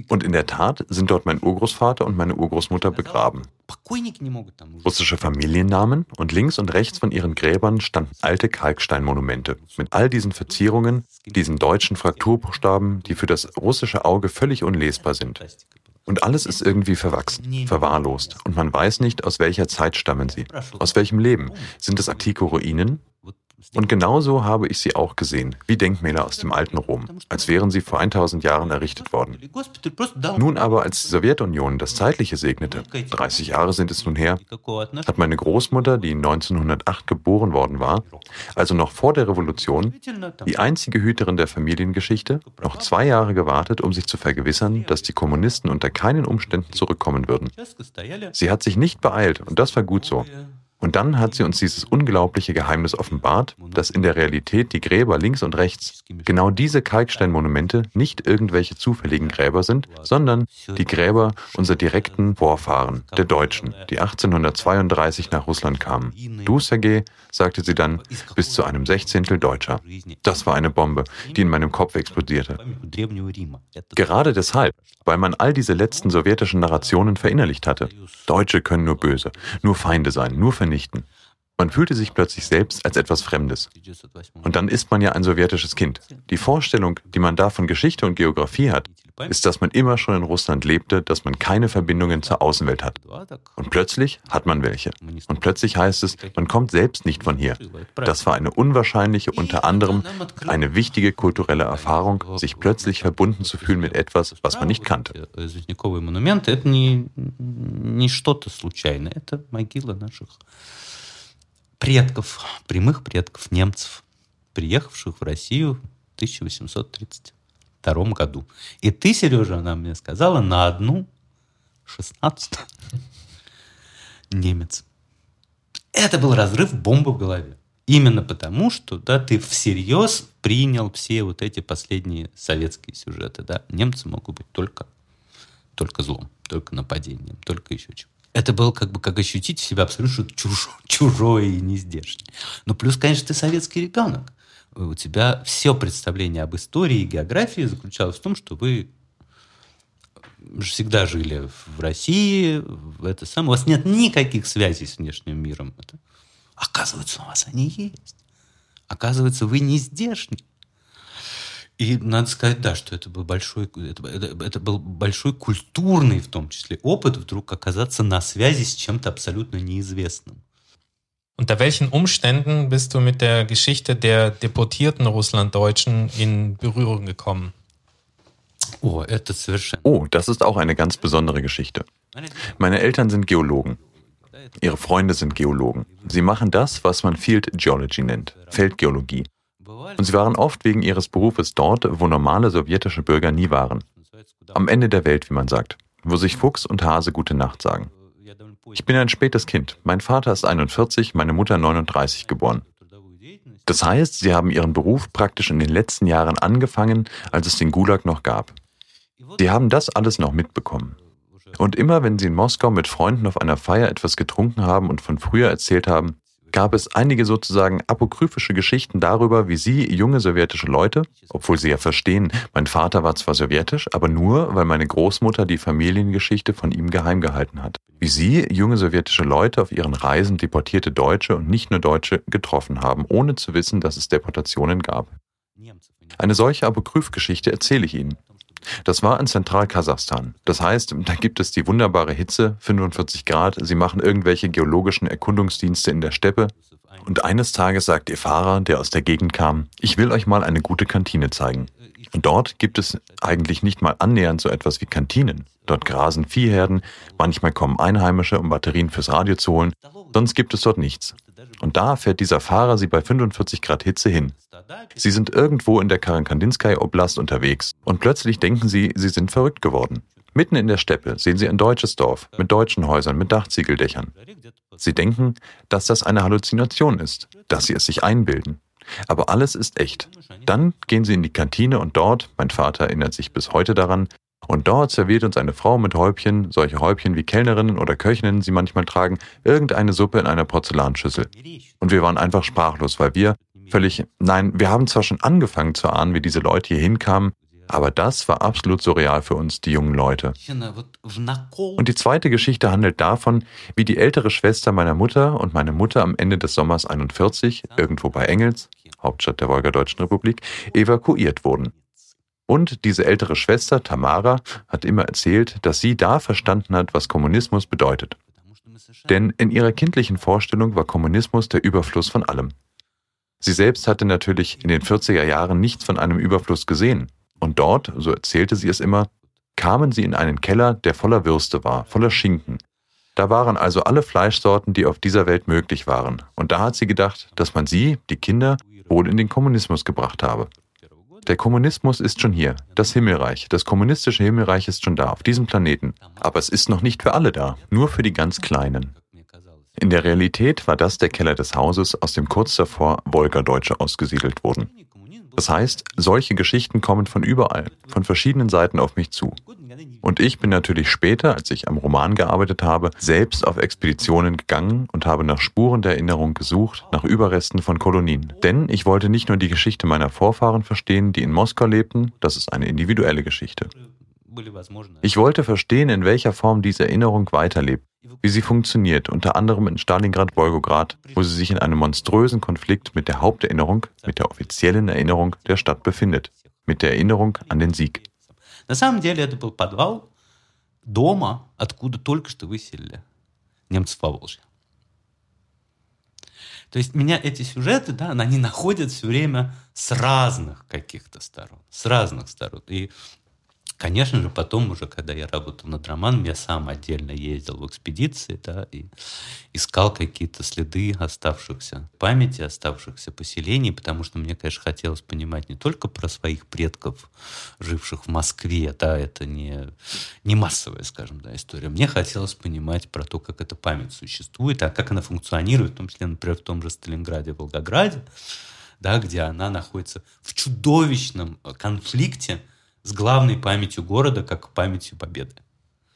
Und in der Tat sind dort mein Urgroßvater und meine Urgroßmutter begraben. Russische Familiennamen und links und rechts von ihren Gräbern standen alte Kalksteinmonumente mit all diesen Verzierungen, diesen deutschen Frakturbuchstaben, die für das russische Auge völlig unlesbar sind. Und alles ist irgendwie verwachsen, verwahrlost. Und man weiß nicht, aus welcher Zeit stammen sie. Aus welchem Leben? Sind es antike Ruinen? Und genauso habe ich sie auch gesehen, wie Denkmäler aus dem alten Rom, als wären sie vor 1000 Jahren errichtet worden. Nun aber, als die Sowjetunion das Zeitliche segnete, 30 Jahre sind es nun her, hat meine Großmutter, die 1908 geboren worden war, also noch vor der Revolution, die einzige Hüterin der Familiengeschichte, noch zwei Jahre gewartet, um sich zu vergewissern, dass die Kommunisten unter keinen Umständen zurückkommen würden. Sie hat sich nicht beeilt und das war gut so. Und dann hat sie uns dieses unglaubliche Geheimnis offenbart, dass in der Realität die Gräber links und rechts, genau diese Kalksteinmonumente, nicht irgendwelche zufälligen Gräber sind, sondern die Gräber unserer direkten Vorfahren, der Deutschen, die 1832 nach Russland kamen. Du, Sergei, sagte sie dann, bis zu einem Sechzehntel Deutscher. Das war eine Bombe, die in meinem Kopf explodierte. Gerade deshalb, weil man all diese letzten sowjetischen Narrationen verinnerlicht hatte. Deutsche können nur böse, nur Feinde sein, nur vernichten. Man fühlte sich plötzlich selbst als etwas Fremdes. Und dann ist man ja ein sowjetisches Kind. Die Vorstellung, die man da von Geschichte und Geografie hat, ist, dass man immer schon in Russland lebte, dass man keine Verbindungen zur Außenwelt hat. Und plötzlich hat man welche. Und plötzlich heißt es, man kommt selbst nicht von hier. Das war eine unwahrscheinliche, unter anderem eine wichtige kulturelle Erfahrung, sich plötzlich verbunden zu fühlen mit etwas, was man nicht kannte. предков, прямых предков немцев, приехавших в Россию в 1832 году. И ты, Сережа, она мне сказала, на одну шестнадцатую немец. Это был разрыв бомбы в голове. Именно потому, что да, ты всерьез принял все вот эти последние советские сюжеты. Да? Немцы могут быть только, только злом, только нападением, только еще чем это было как бы как ощутить себя абсолютно чужое, чужое и нездешнее. Но плюс, конечно, ты советский ребенок. У тебя все представление об истории и географии заключалось в том, что вы всегда жили в России, в это самое. У вас нет никаких связей с внешним миром. Это, оказывается, у вас они есть. Оказывается, вы не здешний. И надо сказать, да, что это был большой, это, это, это был большой культурный, в том числе, опыт вдруг оказаться на связи с чем-то абсолютно неизвестным. Unter welchen Umständen bist du mit der Geschichte der deportierten Russlanddeutschen in Berührung gekommen? Oh, oh, das ist auch eine ganz besondere Geschichte. Meine Eltern sind Geologen. Ihre Freunde sind Geologen. Sie machen das, was man Field Geology nennt, Feldgeologie. Und sie waren oft wegen ihres Berufes dort, wo normale sowjetische Bürger nie waren. Am Ende der Welt, wie man sagt, wo sich Fuchs und Hase gute Nacht sagen. Ich bin ein spätes Kind. Mein Vater ist 41, meine Mutter 39 geboren. Das heißt, sie haben ihren Beruf praktisch in den letzten Jahren angefangen, als es den Gulag noch gab. Sie haben das alles noch mitbekommen. Und immer wenn sie in Moskau mit Freunden auf einer Feier etwas getrunken haben und von früher erzählt haben, gab es einige sozusagen apokryphische Geschichten darüber, wie sie, junge sowjetische Leute, obwohl sie ja verstehen, mein Vater war zwar sowjetisch, aber nur, weil meine Großmutter die Familiengeschichte von ihm geheim gehalten hat. Wie sie, junge sowjetische Leute, auf ihren Reisen deportierte Deutsche und nicht nur Deutsche getroffen haben, ohne zu wissen, dass es Deportationen gab. Eine solche Apokryphgeschichte erzähle ich Ihnen. Das war in Zentralkasachstan. Das heißt, da gibt es die wunderbare Hitze, 45 Grad, sie machen irgendwelche geologischen Erkundungsdienste in der Steppe. Und eines Tages sagt ihr Fahrer, der aus der Gegend kam, ich will euch mal eine gute Kantine zeigen. Und dort gibt es eigentlich nicht mal annähernd so etwas wie Kantinen. Dort grasen Viehherden, manchmal kommen Einheimische, um Batterien fürs Radio zu holen, sonst gibt es dort nichts. Und da fährt dieser Fahrer sie bei 45 Grad Hitze hin. Sie sind irgendwo in der Karankandinskaya Oblast unterwegs und plötzlich denken sie, sie sind verrückt geworden. Mitten in der Steppe sehen sie ein deutsches Dorf mit deutschen Häusern, mit Dachziegeldächern. Sie denken, dass das eine Halluzination ist, dass sie es sich einbilden. Aber alles ist echt. Dann gehen sie in die Kantine und dort, mein Vater erinnert sich bis heute daran, und dort serviert uns eine Frau mit Häubchen, solche Häubchen wie Kellnerinnen oder Köchinnen sie manchmal tragen, irgendeine Suppe in einer Porzellanschüssel. Und wir waren einfach sprachlos, weil wir völlig, nein, wir haben zwar schon angefangen zu ahnen, wie diese Leute hier hinkamen, aber das war absolut surreal für uns, die jungen Leute. Und die zweite Geschichte handelt davon, wie die ältere Schwester meiner Mutter und meine Mutter am Ende des Sommers 41, irgendwo bei Engels, Hauptstadt der Wolgadeutschen Republik, evakuiert wurden. Und diese ältere Schwester, Tamara, hat immer erzählt, dass sie da verstanden hat, was Kommunismus bedeutet. Denn in ihrer kindlichen Vorstellung war Kommunismus der Überfluss von allem. Sie selbst hatte natürlich in den 40er Jahren nichts von einem Überfluss gesehen. Und dort, so erzählte sie es immer, kamen sie in einen Keller, der voller Würste war, voller Schinken. Da waren also alle Fleischsorten, die auf dieser Welt möglich waren. Und da hat sie gedacht, dass man sie, die Kinder, wohl in den Kommunismus gebracht habe. Der Kommunismus ist schon hier, das Himmelreich, das kommunistische Himmelreich ist schon da, auf diesem Planeten. Aber es ist noch nicht für alle da, nur für die ganz Kleinen. In der Realität war das der Keller des Hauses, aus dem kurz davor Wolgerdeutsche ausgesiedelt wurden. Das heißt, solche Geschichten kommen von überall, von verschiedenen Seiten auf mich zu. Und ich bin natürlich später, als ich am Roman gearbeitet habe, selbst auf Expeditionen gegangen und habe nach Spuren der Erinnerung gesucht, nach Überresten von Kolonien. Denn ich wollte nicht nur die Geschichte meiner Vorfahren verstehen, die in Moskau lebten, das ist eine individuelle Geschichte. Ich wollte verstehen, in welcher Form diese Erinnerung weiterlebt, wie sie funktioniert, unter anderem in Stalingrad-Wolgograd, wo sie sich in einem monströsen Konflikt mit der Haupterinnerung, mit der offiziellen Erinnerung der Stadt befindet, mit der Erinnerung an den Sieg. На самом деле это был подвал дома, откуда только что выселили немцев по Волжье. То есть меня эти сюжеты, да, они находят все время с разных каких-то сторон, с разных сторон. И Конечно же, потом уже, когда я работал над романом, я сам отдельно ездил в экспедиции, да, и искал какие-то следы оставшихся памяти, оставшихся поселений, потому что мне, конечно, хотелось понимать не только про своих предков, живших в Москве, да, это не, не массовая, скажем, да, история. Мне хотелось понимать про то, как эта память существует, а как она функционирует, в том числе, например, в том же Сталинграде, Волгограде, да, где она находится в чудовищном конфликте с главной памятью города, как памятью Победы.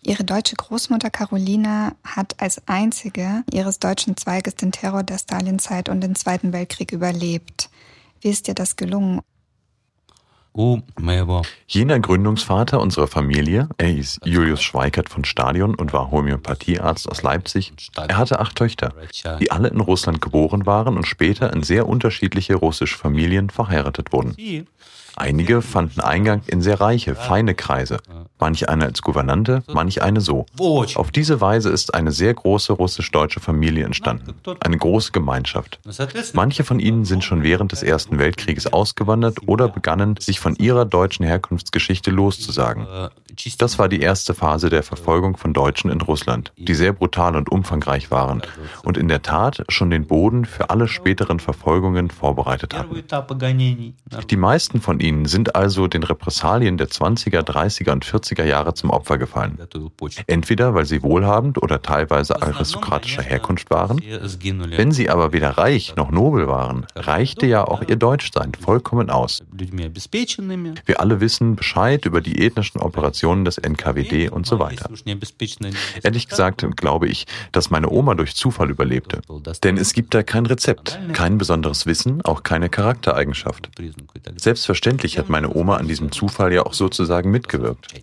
Ihre deutsche Großmutter Carolina hat als einzige ihres deutschen Zweiges den Terror der Stalinzeit und den Zweiten Weltkrieg überlebt. Wie ist dir das gelungen? Jener Gründungsvater unserer Familie, er hieß Julius Schweikert von Stadion und war Homöopathiearzt aus Leipzig. Er hatte acht Töchter, die alle in Russland geboren waren und später in sehr unterschiedliche russische Familien verheiratet wurden. Einige fanden Eingang in sehr reiche, feine Kreise, manch eine als Gouvernante, manch eine so. Auf diese Weise ist eine sehr große russisch-deutsche Familie entstanden, eine große Gemeinschaft. Manche von ihnen sind schon während des Ersten Weltkrieges ausgewandert oder begannen, sich von ihrer deutschen Herkunftsgeschichte loszusagen. Das war die erste Phase der Verfolgung von Deutschen in Russland, die sehr brutal und umfangreich waren und in der Tat schon den Boden für alle späteren Verfolgungen vorbereitet hatten. Die meisten von ihnen sind also den Repressalien der 20er, 30er und 40er Jahre zum Opfer gefallen. Entweder weil sie wohlhabend oder teilweise aristokratischer Herkunft waren. Wenn sie aber weder reich noch nobel waren, reichte ja auch ihr Deutschsein vollkommen aus. Wir alle wissen Bescheid über die ethnischen Operationen des NKWD und so weiter. Ehrlich gesagt glaube ich, dass meine Oma durch Zufall überlebte. Denn es gibt da kein Rezept, kein besonderes Wissen, auch keine Charaktereigenschaft. Selbstverständlich Selbstverständlich hat meine Oma an diesem Zufall ja auch sozusagen mitgewirkt.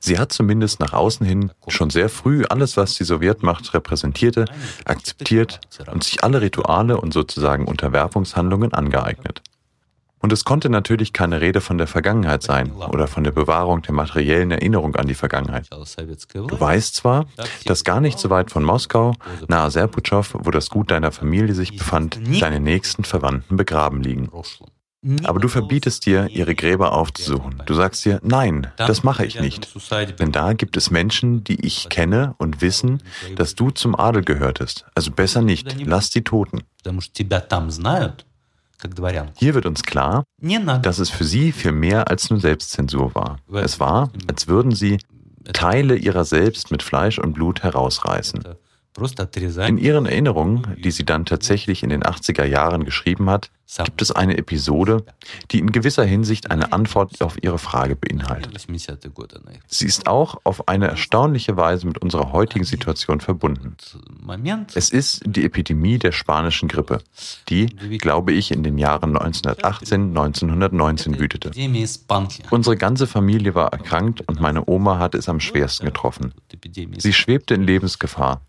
Sie hat zumindest nach außen hin schon sehr früh alles, was die Sowjetmacht repräsentierte, akzeptiert und sich alle Rituale und sozusagen Unterwerfungshandlungen angeeignet. Und es konnte natürlich keine Rede von der Vergangenheit sein oder von der Bewahrung der materiellen Erinnerung an die Vergangenheit. Du weißt zwar, dass gar nicht so weit von Moskau, nahe Serputschow, wo das Gut deiner Familie sich befand, deine nächsten Verwandten begraben liegen. Aber du verbietest dir, ihre Gräber aufzusuchen. Du sagst dir, nein, das mache ich nicht. Denn da gibt es Menschen, die ich kenne und wissen, dass du zum Adel gehörtest. Also besser nicht, lass die Toten. Hier wird uns klar, dass es für sie viel mehr als nur Selbstzensur war. Es war, als würden sie Teile ihrer selbst mit Fleisch und Blut herausreißen. In ihren Erinnerungen, die sie dann tatsächlich in den 80er Jahren geschrieben hat, gibt es eine Episode, die in gewisser Hinsicht eine Antwort auf Ihre Frage beinhaltet. Sie ist auch auf eine erstaunliche Weise mit unserer heutigen Situation verbunden. Es ist die Epidemie der spanischen Grippe, die, glaube ich, in den Jahren 1918, 1919 wütete. Unsere ganze Familie war erkrankt und meine Oma hatte es am schwersten getroffen. Sie schwebte in Lebensgefahr.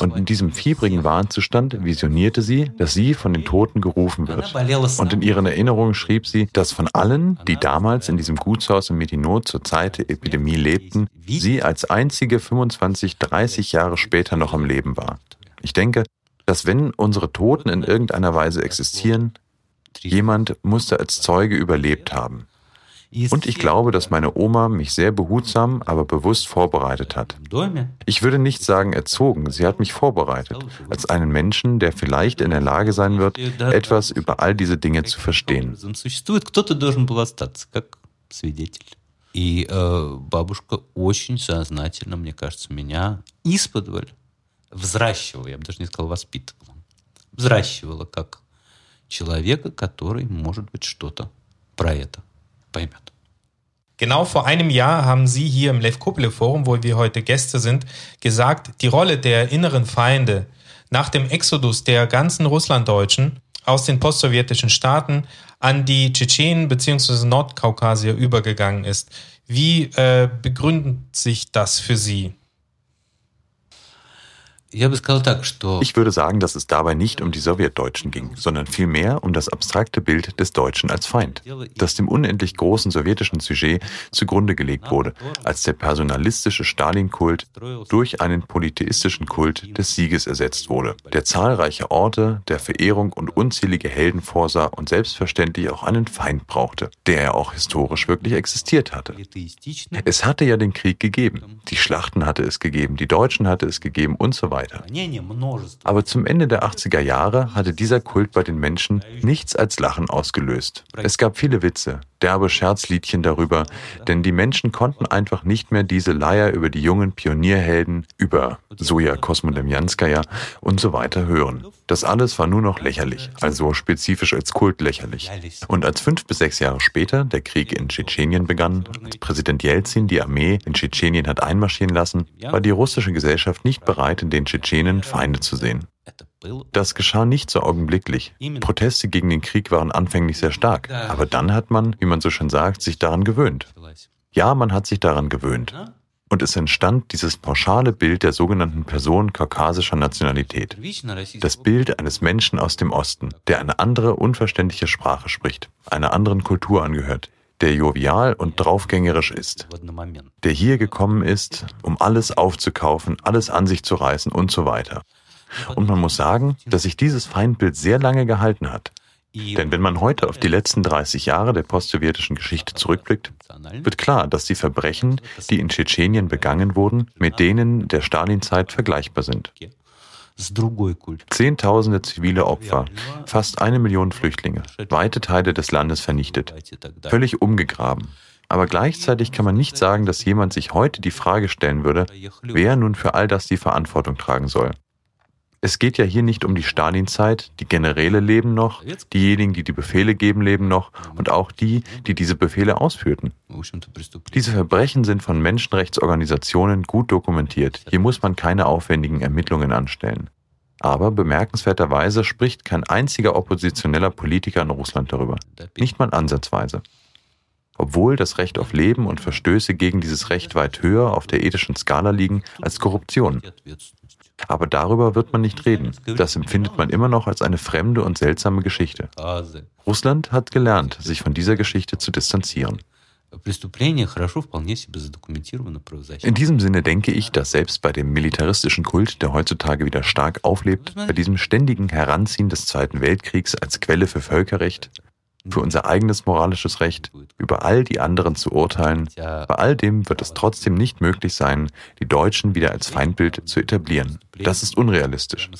Und in diesem fiebrigen Warnzustand visionierte sie, dass sie von den Toten gerufen wird Und in ihren Erinnerungen schrieb sie, dass von allen, die damals in diesem Gutshaus in Metino zur Zeit der Epidemie lebten, sie als einzige 25, 30 Jahre später noch am Leben war. Ich denke, dass wenn unsere Toten in irgendeiner Weise existieren, jemand musste als Zeuge überlebt haben. Und ich glaube, dass meine Oma mich sehr behutsam, aber bewusst vorbereitet hat. Ich würde nicht sagen erzogen, sie hat mich vorbereitet, als einen Menschen, der vielleicht in der Lage sein wird, etwas über all diese Dinge zu verstehen. И э, бабушка очень сознательно, мне кажется, меня исподволь взращивала, я бы даже не сказал воспитывала, взращивала как человека, который, может быть, что-то про это Bremen. Genau vor einem Jahr haben Sie hier im Lev Kupele Forum, wo wir heute Gäste sind, gesagt, die Rolle der inneren Feinde nach dem Exodus der ganzen Russlanddeutschen aus den postsowjetischen Staaten an die Tschetschenen bzw. Nordkaukasier übergegangen ist. Wie äh, begründet sich das für Sie? Ich würde sagen, dass es dabei nicht um die Sowjetdeutschen ging, sondern vielmehr um das abstrakte Bild des Deutschen als Feind, das dem unendlich großen sowjetischen Sujet zugrunde gelegt wurde, als der personalistische Stalin-Kult durch einen polytheistischen Kult des Sieges ersetzt wurde, der zahlreiche Orte der Verehrung und unzählige Helden vorsah und selbstverständlich auch einen Feind brauchte, der ja auch historisch wirklich existiert hatte. Es hatte ja den Krieg gegeben, die Schlachten hatte es gegeben, die Deutschen hatte es gegeben und so weiter weiter. Aber zum Ende der 80er Jahre hatte dieser Kult bei den Menschen nichts als Lachen ausgelöst. Es gab viele Witze, derbe Scherzliedchen darüber, denn die Menschen konnten einfach nicht mehr diese Leier über die jungen Pionierhelden, über Soja Kosmodemjanskaya und so weiter hören. Das alles war nur noch lächerlich, also spezifisch als Kult lächerlich. Und als fünf bis sechs Jahre später der Krieg in Tschetschenien begann, als Präsident Jelzin die Armee in Tschetschenien hat einmarschieren lassen, war die russische Gesellschaft nicht bereit, in den Tschetschenen Feinde zu sehen. Das geschah nicht so augenblicklich. Proteste gegen den Krieg waren anfänglich sehr stark, aber dann hat man, wie man so schön sagt, sich daran gewöhnt. Ja, man hat sich daran gewöhnt. Und es entstand dieses pauschale Bild der sogenannten Person kaukasischer Nationalität. Das Bild eines Menschen aus dem Osten, der eine andere, unverständliche Sprache spricht, einer anderen Kultur angehört, der jovial und draufgängerisch ist, der hier gekommen ist, um alles aufzukaufen, alles an sich zu reißen und so weiter. Und man muss sagen, dass sich dieses Feindbild sehr lange gehalten hat. Denn wenn man heute auf die letzten 30 Jahre der postsowjetischen Geschichte zurückblickt, wird klar, dass die Verbrechen, die in Tschetschenien begangen wurden, mit denen der Stalinzeit vergleichbar sind. Zehntausende zivile Opfer, fast eine Million Flüchtlinge, weite Teile des Landes vernichtet, völlig umgegraben. Aber gleichzeitig kann man nicht sagen, dass jemand sich heute die Frage stellen würde, wer nun für all das die Verantwortung tragen soll. Es geht ja hier nicht um die Stalinzeit, die Generäle leben noch, diejenigen, die die Befehle geben, leben noch und auch die, die diese Befehle ausführten. Diese Verbrechen sind von Menschenrechtsorganisationen gut dokumentiert. Hier muss man keine aufwendigen Ermittlungen anstellen. Aber bemerkenswerterweise spricht kein einziger oppositioneller Politiker in Russland darüber. Nicht mal ansatzweise. Obwohl das Recht auf Leben und Verstöße gegen dieses Recht weit höher auf der ethischen Skala liegen als Korruption. Aber darüber wird man nicht reden. Das empfindet man immer noch als eine fremde und seltsame Geschichte. Russland hat gelernt, sich von dieser Geschichte zu distanzieren. In diesem Sinne denke ich, dass selbst bei dem militaristischen Kult, der heutzutage wieder stark auflebt, bei diesem ständigen Heranziehen des Zweiten Weltkriegs als Quelle für Völkerrecht, für unser eigenes moralisches Recht, über all die anderen zu urteilen. Bei all dem wird es trotzdem nicht möglich sein, die Deutschen wieder als Feindbild zu etablieren. Das ist unrealistisch.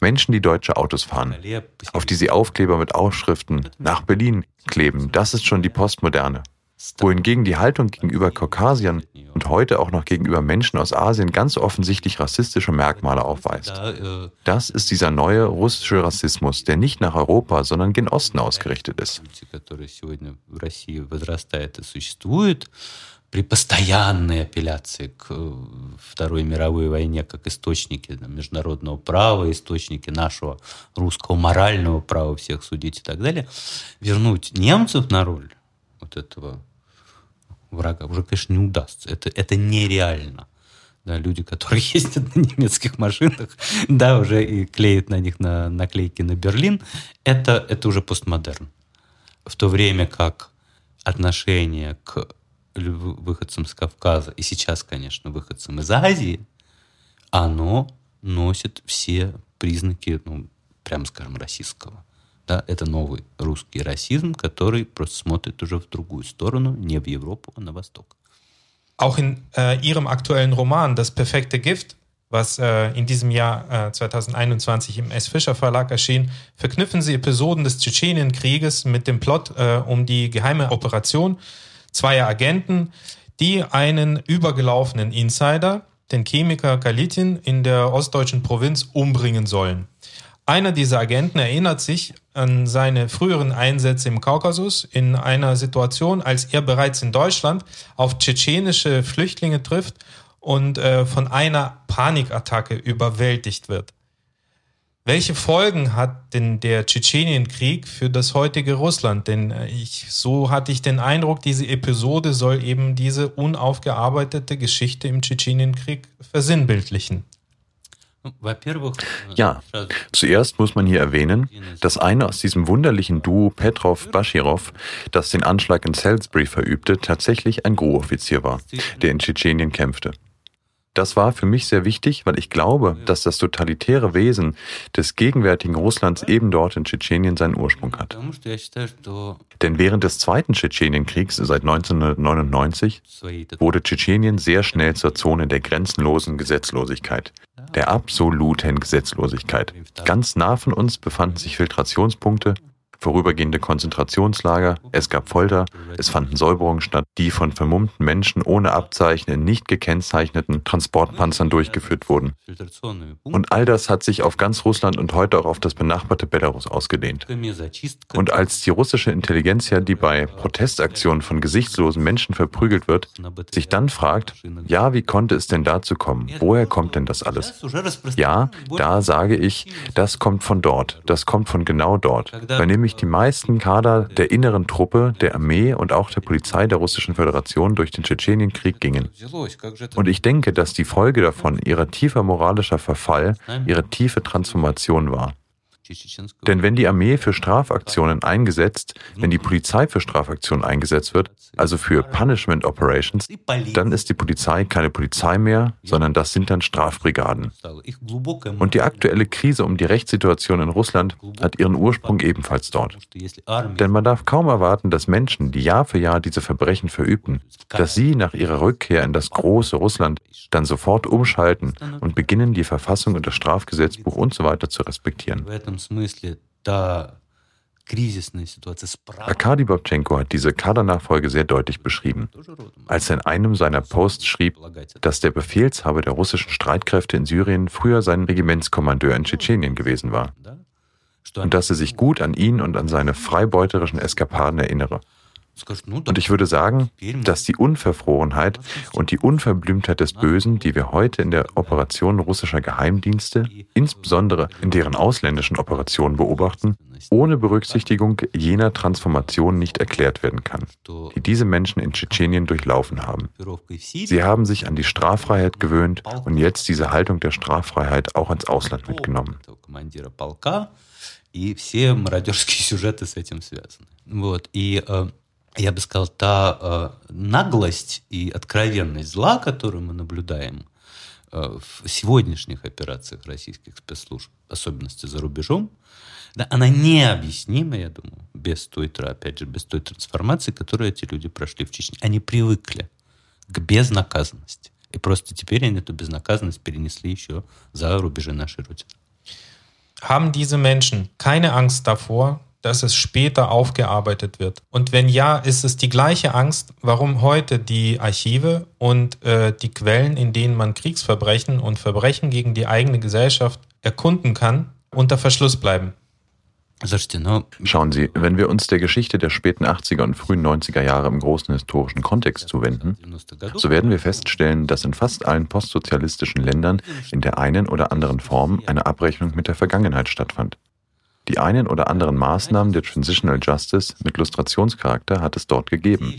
Menschen, die deutsche Autos fahren, auf die sie Aufkleber mit Aufschriften nach Berlin kleben, das ist schon die Postmoderne wohingegen die Haltung gegenüber Kaukasiern und heute auch noch gegenüber Menschen aus Asien ganz offensichtlich rassistische Merkmale aufweist. Das ist dieser neue russische Rassismus, der nicht nach Europa, sondern gen Osten ausgerichtet ist. при постоянной апелляции к Второй мировой войне как источники международного права, источники нашего русского морального права всех судить и так далее, вернуть немцев на роль вот этого врага уже, конечно, не удастся. Это, это нереально. да, люди, которые ездят на немецких машинах, да, уже и клеят на них на, наклейки на Берлин, это, это уже постмодерн. В то время как отношение к выходцам с Кавказа и сейчас, конечно, выходцам из Азии, оно носит все признаки, ну, прямо скажем, российского. Да, это новый русский расизм, который просто смотрит уже в другую сторону, не в Европу, а на восток. Auch in äh, Ihrem aktuellen Roman Das perfekte Gift, was äh, in diesem Jahr äh, 2021 im S. Fischer Verlag erschien, verknüpfen Sie Episoden des Tschetschenienkrieges mit dem Plot äh, um die geheime Operation zweier Agenten, die einen übergelaufenen Insider, den Chemiker Galitin, in der ostdeutschen Provinz umbringen sollen. Einer dieser Agenten erinnert sich an seine früheren Einsätze im Kaukasus in einer Situation, als er bereits in Deutschland auf tschetschenische Flüchtlinge trifft und äh, von einer Panikattacke überwältigt wird. Welche Folgen hat denn der Tschetschenienkrieg für das heutige Russland? Denn äh, ich, so hatte ich den Eindruck, diese Episode soll eben diese unaufgearbeitete Geschichte im Tschetschenienkrieg versinnbildlichen. Ja, zuerst muss man hier erwähnen, dass einer aus diesem wunderlichen Duo Petrov-Bashirov, das den Anschlag in Salisbury verübte, tatsächlich ein GRU-Offizier war, der in Tschetschenien kämpfte. Das war für mich sehr wichtig, weil ich glaube, dass das totalitäre Wesen des gegenwärtigen Russlands eben dort in Tschetschenien seinen Ursprung hat. Denn während des Zweiten Tschetschenienkriegs seit 1999 wurde Tschetschenien sehr schnell zur Zone der grenzenlosen Gesetzlosigkeit, der absoluten Gesetzlosigkeit. Ganz nah von uns befanden sich Filtrationspunkte, vorübergehende Konzentrationslager, es gab Folter, es fanden Säuberungen statt, die von vermummten Menschen ohne Abzeichen in nicht gekennzeichneten Transportpanzern durchgeführt wurden. Und all das hat sich auf ganz Russland und heute auch auf das benachbarte Belarus ausgedehnt. Und als die russische Intelligenzia, die bei Protestaktionen von gesichtslosen Menschen verprügelt wird, sich dann fragt, ja, wie konnte es denn dazu kommen? Woher kommt denn das alles? Ja, da sage ich, das kommt von dort, das kommt von genau dort. Weil nämlich die meisten Kader der inneren Truppe, der Armee und auch der Polizei der Russischen Föderation durch den Tschetschenienkrieg gingen. Und ich denke, dass die Folge davon ihrer tiefer moralischer Verfall, ihre tiefe Transformation war. Denn wenn die Armee für Strafaktionen eingesetzt, wenn die Polizei für Strafaktionen eingesetzt wird, also für Punishment Operations, dann ist die Polizei keine Polizei mehr, sondern das sind dann Strafbrigaden. Und die aktuelle Krise um die Rechtssituation in Russland hat ihren Ursprung ebenfalls dort. Denn man darf kaum erwarten, dass Menschen, die Jahr für Jahr diese Verbrechen verübten, dass sie nach ihrer Rückkehr in das große Russland dann sofort umschalten und beginnen, die Verfassung und das Strafgesetzbuch und so weiter zu respektieren этом смысле та Arkadi Babchenko hat diese Kadernachfolge sehr deutlich beschrieben, als er in einem seiner Posts schrieb, dass der Befehlshaber der russischen Streitkräfte in Syrien früher sein Regimentskommandeur in Tschetschenien gewesen war und dass er sich gut an ihn und an seine freibeuterischen Eskapaden erinnere. Und ich würde sagen, dass die Unverfrorenheit und die Unverblümtheit des Bösen, die wir heute in der Operation russischer Geheimdienste, insbesondere in deren ausländischen Operationen beobachten, ohne Berücksichtigung jener Transformation nicht erklärt werden kann, die diese Menschen in Tschetschenien durchlaufen haben. Sie haben sich an die Straffreiheit gewöhnt und jetzt diese Haltung der Straffreiheit auch ins Ausland mitgenommen. И все мародерские сюжеты с этим связаны. Вот. И э, я бы сказал, та э, наглость и откровенность зла, которую мы наблюдаем э, в сегодняшних операциях российских спецслужб, особенности за рубежом, да, она необъяснима, я думаю, без той, опять же, без той трансформации, которую эти люди прошли в Чечне. Они привыкли к безнаказанности. И просто теперь они эту безнаказанность перенесли еще за рубежи нашей Родины. Haben diese Menschen keine Angst davor, dass es später aufgearbeitet wird? Und wenn ja, ist es die gleiche Angst, warum heute die Archive und äh, die Quellen, in denen man Kriegsverbrechen und Verbrechen gegen die eigene Gesellschaft erkunden kann, unter Verschluss bleiben? Schauen Sie, wenn wir uns der Geschichte der späten 80er und frühen 90er Jahre im großen historischen Kontext zuwenden, so werden wir feststellen, dass in fast allen postsozialistischen Ländern in der einen oder anderen Form eine Abrechnung mit der Vergangenheit stattfand. Die einen oder anderen Maßnahmen der Transitional Justice mit Lustrationscharakter hat es dort gegeben.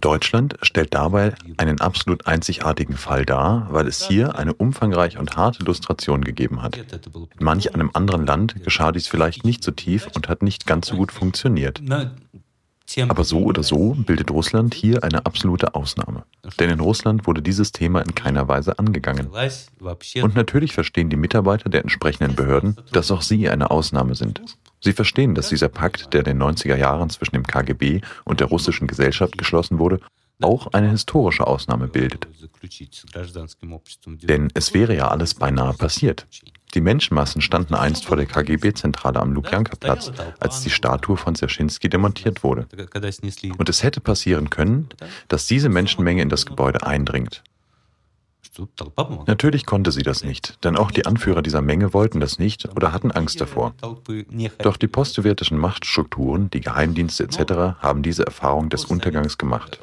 Deutschland stellt dabei einen absolut einzigartigen Fall dar, weil es hier eine umfangreiche und harte Lustration gegeben hat. In manch einem anderen Land geschah dies vielleicht nicht so tief und hat nicht ganz so gut funktioniert. Aber so oder so bildet Russland hier eine absolute Ausnahme. Denn in Russland wurde dieses Thema in keiner Weise angegangen. Und natürlich verstehen die Mitarbeiter der entsprechenden Behörden, dass auch sie eine Ausnahme sind. Sie verstehen, dass dieser Pakt, der in den 90er Jahren zwischen dem KGB und der russischen Gesellschaft geschlossen wurde, auch eine historische Ausnahme bildet. Denn es wäre ja alles beinahe passiert. Die Menschenmassen standen einst vor der KGB-Zentrale am Lubjanka-Platz, als die Statue von Zerschinski demontiert wurde. Und es hätte passieren können, dass diese Menschenmenge in das Gebäude eindringt. Natürlich konnte sie das nicht, denn auch die Anführer dieser Menge wollten das nicht oder hatten Angst davor. Doch die postsowjetischen Machtstrukturen, die Geheimdienste etc. haben diese Erfahrung des Untergangs gemacht.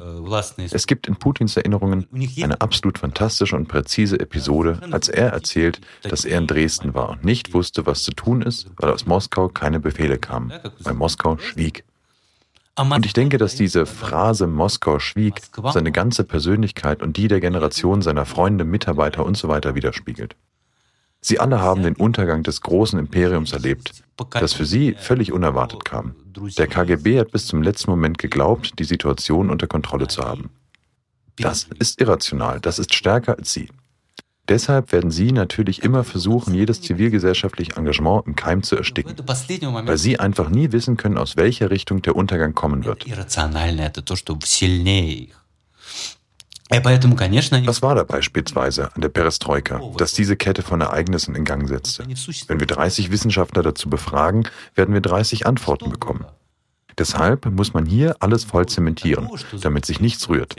Es gibt in Putins Erinnerungen eine absolut fantastische und präzise Episode, als er erzählt, dass er in Dresden war und nicht wusste, was zu tun ist, weil aus Moskau keine Befehle kamen, weil Moskau schwieg. Und ich denke, dass diese Phrase Moskau schwieg seine ganze Persönlichkeit und die der Generation seiner Freunde, Mitarbeiter und so weiter widerspiegelt. Sie alle haben den Untergang des großen Imperiums erlebt, das für sie völlig unerwartet kam. Der KGB hat bis zum letzten Moment geglaubt, die Situation unter Kontrolle zu haben. Das ist irrational, das ist stärker als sie. Deshalb werden Sie natürlich immer versuchen, jedes zivilgesellschaftliche Engagement im Keim zu ersticken, weil Sie einfach nie wissen können, aus welcher Richtung der Untergang kommen wird. Was war da beispielsweise an der Perestroika, dass diese Kette von Ereignissen in Gang setzte? Wenn wir 30 Wissenschaftler dazu befragen, werden wir 30 Antworten bekommen. Deshalb muss man hier alles voll zementieren, damit sich nichts rührt.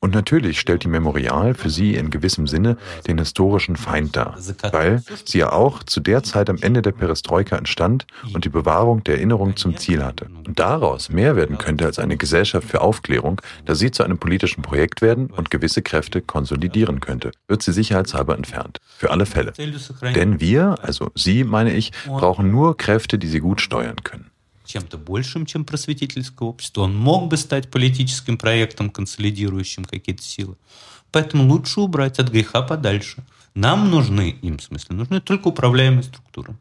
Und natürlich stellt die Memorial für sie in gewissem Sinne den historischen Feind dar, weil sie ja auch zu der Zeit am Ende der Perestroika entstand und die Bewahrung der Erinnerung zum Ziel hatte. Und daraus mehr werden könnte als eine Gesellschaft für Aufklärung, da sie zu einem politischen Projekt werden und gewisse Kräfte konsolidieren könnte, wird sie sicherheitshalber entfernt. Für alle Fälle. Denn wir, also Sie meine ich, brauchen nur Kräfte, die sie gut steuern können чем-то большим, чем просветительское общество. Он мог бы стать политическим проектом, консолидирующим какие-то силы. Поэтому лучше убрать от греха подальше. Нам нужны, им в смысле, нужны только управляемые структуры.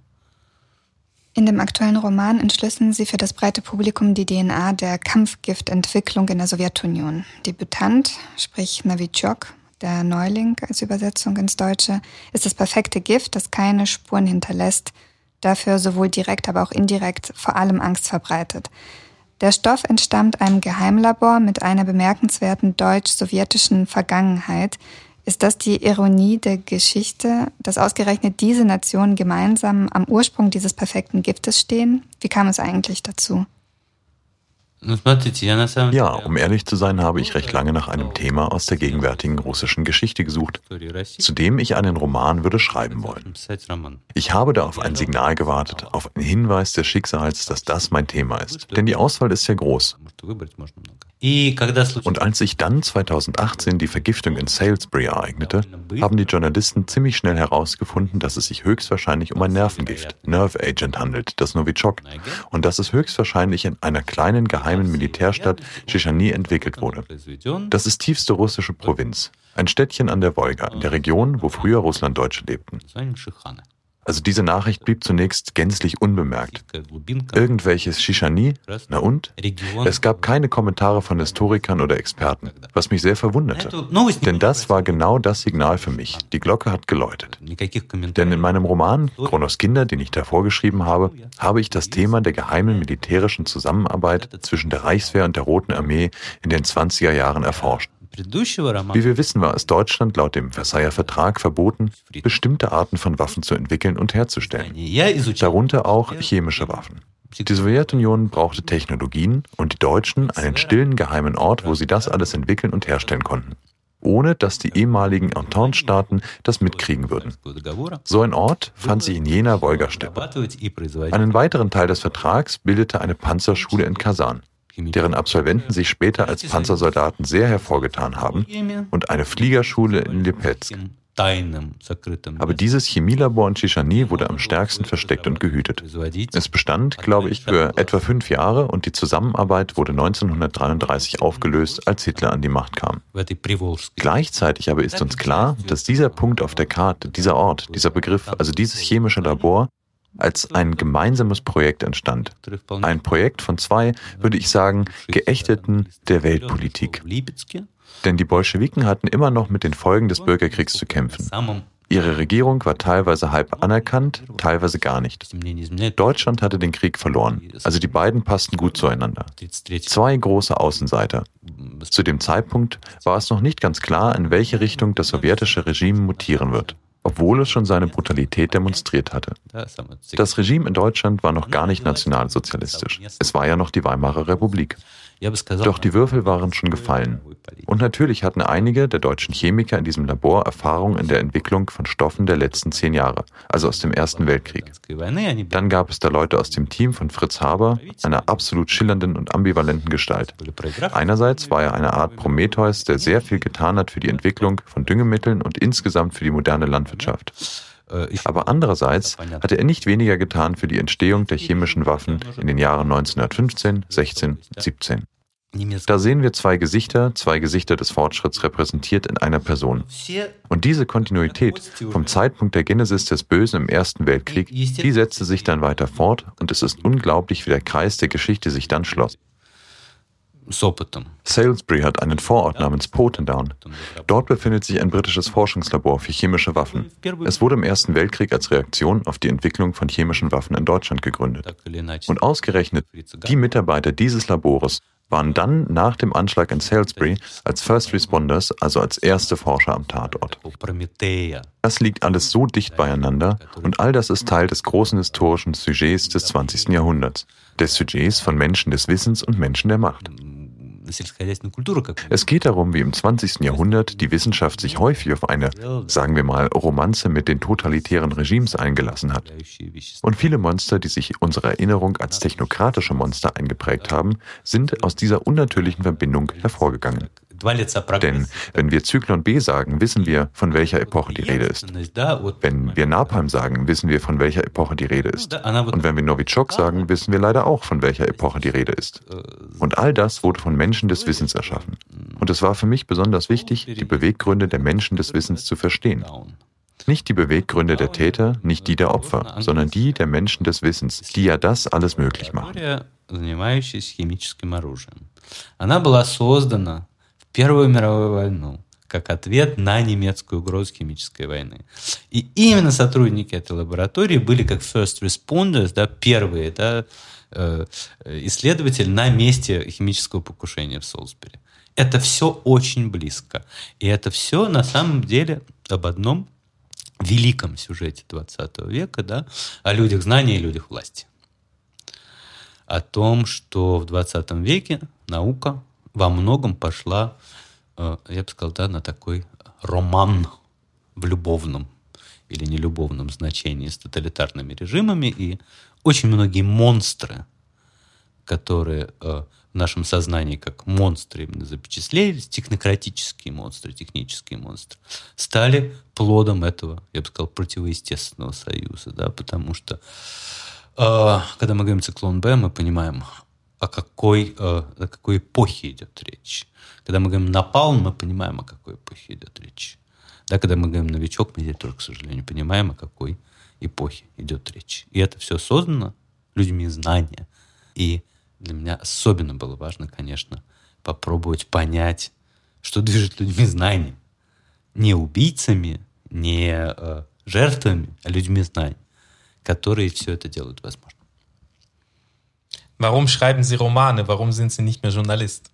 In dem aktuellen Roman entschlüsseln sie für das breite Publikum die DNA der Kampfgiftentwicklung in der Sowjetunion. Debütant, sprich Novichok, der Neuling als Übersetzung ins Deutsche, ist das perfekte Gift, das keine Spuren hinterlässt, dafür sowohl direkt, aber auch indirekt vor allem Angst verbreitet. Der Stoff entstammt einem Geheimlabor mit einer bemerkenswerten deutsch-sowjetischen Vergangenheit. Ist das die Ironie der Geschichte, dass ausgerechnet diese Nationen gemeinsam am Ursprung dieses perfekten Giftes stehen? Wie kam es eigentlich dazu? Ja, um ehrlich zu sein, habe ich recht lange nach einem Thema aus der gegenwärtigen russischen Geschichte gesucht, zu dem ich einen Roman würde schreiben wollen. Ich habe da auf ein Signal gewartet, auf einen Hinweis des Schicksals, dass das mein Thema ist. Denn die Auswahl ist sehr groß. Und als sich dann 2018 die Vergiftung in Salisbury ereignete, haben die Journalisten ziemlich schnell herausgefunden, dass es sich höchstwahrscheinlich um ein Nervengift, Nerve Agent handelt, das Novichok, und dass es höchstwahrscheinlich in einer kleinen geheimen Militärstadt Shishani entwickelt wurde. Das ist tiefste russische Provinz, ein Städtchen an der Wolga, in der Region, wo früher Russlanddeutsche lebten. Also diese Nachricht blieb zunächst gänzlich unbemerkt. Irgendwelches Shishani? Na und? Es gab keine Kommentare von Historikern oder Experten, was mich sehr verwunderte. Denn das war genau das Signal für mich. Die Glocke hat geläutet. Denn in meinem Roman Kronos Kinder, den ich davor geschrieben habe, habe ich das Thema der geheimen militärischen Zusammenarbeit zwischen der Reichswehr und der Roten Armee in den 20er Jahren erforscht. Wie wir wissen, war es Deutschland laut dem Versailler Vertrag verboten, bestimmte Arten von Waffen zu entwickeln und herzustellen, darunter auch chemische Waffen. Die Sowjetunion brauchte Technologien und die Deutschen einen stillen geheimen Ort, wo sie das alles entwickeln und herstellen konnten ohne dass die ehemaligen Entente-Staaten das mitkriegen würden. So ein Ort fand sich in jener Wolgasteppe. Einen weiteren Teil des Vertrags bildete eine Panzerschule in Kasan deren Absolventen sich später als Panzersoldaten sehr hervorgetan haben, und eine Fliegerschule in Lipetsk. Aber dieses Chemielabor in Chichani wurde am stärksten versteckt und gehütet. Es bestand, glaube ich, für etwa fünf Jahre und die Zusammenarbeit wurde 1933 aufgelöst, als Hitler an die Macht kam. Gleichzeitig aber ist uns klar, dass dieser Punkt auf der Karte, dieser Ort, dieser Begriff, also dieses chemische Labor, als ein gemeinsames Projekt entstand. Ein Projekt von zwei, würde ich sagen, Geächteten der Weltpolitik. Denn die Bolschewiken hatten immer noch mit den Folgen des Bürgerkriegs zu kämpfen. Ihre Regierung war teilweise halb anerkannt, teilweise gar nicht. Deutschland hatte den Krieg verloren, also die beiden passten gut zueinander. Zwei große Außenseiter. Zu dem Zeitpunkt war es noch nicht ganz klar, in welche Richtung das sowjetische Regime mutieren wird obwohl es schon seine Brutalität demonstriert hatte. Das Regime in Deutschland war noch gar nicht nationalsozialistisch. Es war ja noch die Weimarer Republik. Doch die Würfel waren schon gefallen. Und natürlich hatten einige der deutschen Chemiker in diesem Labor Erfahrung in der Entwicklung von Stoffen der letzten zehn Jahre, also aus dem Ersten Weltkrieg. Dann gab es da Leute aus dem Team von Fritz Haber, einer absolut schillernden und ambivalenten Gestalt. Einerseits war er eine Art Prometheus, der sehr viel getan hat für die Entwicklung von Düngemitteln und insgesamt für die moderne Landwirtschaft. Äh, Aber andererseits hatte er nicht weniger getan für die Entstehung der chemischen Waffen in den Jahren 1915, 16, 17. Da sehen wir zwei Gesichter, zwei Gesichter des Fortschritts repräsentiert in einer Person. Und diese Kontinuität vom Zeitpunkt der Genesis des Bösen im Ersten Weltkrieg, die setzte sich dann weiter fort und es ist unglaublich, wie der Kreis der Geschichte sich dann schloss. Salisbury hat einen Vorort namens Potendown. Dort befindet sich ein britisches Forschungslabor für chemische Waffen. Es wurde im Ersten Weltkrieg als Reaktion auf die Entwicklung von chemischen Waffen in Deutschland gegründet. Und ausgerechnet die Mitarbeiter dieses Labores waren dann nach dem Anschlag in Salisbury als First Responders, also als erste Forscher am Tatort. Das liegt alles so dicht beieinander und all das ist Teil des großen historischen Sujets des 20. Jahrhunderts, des Sujets von Menschen des Wissens und Menschen der Macht. Es geht darum, wie im 20. Jahrhundert die Wissenschaft sich häufig auf eine, sagen wir mal, Romanze mit den totalitären Regimes eingelassen hat. Und viele Monster, die sich unserer Erinnerung als technokratische Monster eingeprägt haben, sind aus dieser unnatürlichen Verbindung hervorgegangen. Denn wenn wir Zyklon B sagen, wissen wir, von welcher Epoche die Rede ist. Wenn wir Napalm sagen, wissen wir, von welcher Epoche die Rede ist. Und wenn wir Novichok sagen, wissen wir leider auch, von welcher Epoche die Rede ist. Und all das wurde von Menschen des Wissens erschaffen. Und es war für mich besonders wichtig, die Beweggründe der Menschen des Wissens zu verstehen. Nicht die Beweggründe der Täter, nicht die der Opfer, sondern die der Menschen des Wissens, die ja das alles möglich machen. Она была создана Первую мировую войну как ответ на немецкую угрозу химической войны. И именно сотрудники этой лаборатории были как first responders, да, первые да, э, исследователи на месте химического покушения в Солсбери. Это все очень близко. И это все на самом деле об одном великом сюжете 20 века, да, о людях знания и людях власти. О том, что в 20 веке наука во многом пошла, э, я бы сказал, да, на такой роман в любовном или нелюбовном значении с тоталитарными режимами. И очень многие монстры, которые э, в нашем сознании как монстры именно запечатлелись, технократические монстры, технические монстры, стали плодом этого, я бы сказал, противоестественного союза, да, потому что э, когда мы говорим циклон Б, мы понимаем, о какой, э, о какой эпохе идет речь. Когда мы говорим «напалм», мы понимаем, о какой эпохе идет речь. Да, когда мы говорим «новичок», мы здесь тоже, к сожалению, понимаем, о какой эпохе идет речь. И это все создано людьми знания. И для меня особенно было важно, конечно, попробовать понять, что движет людьми знания. Не убийцами, не э, жертвами, а людьми знаний, которые все это делают возможно. Warum schreiben Sie Romane? Warum sind Sie nicht mehr Journalist?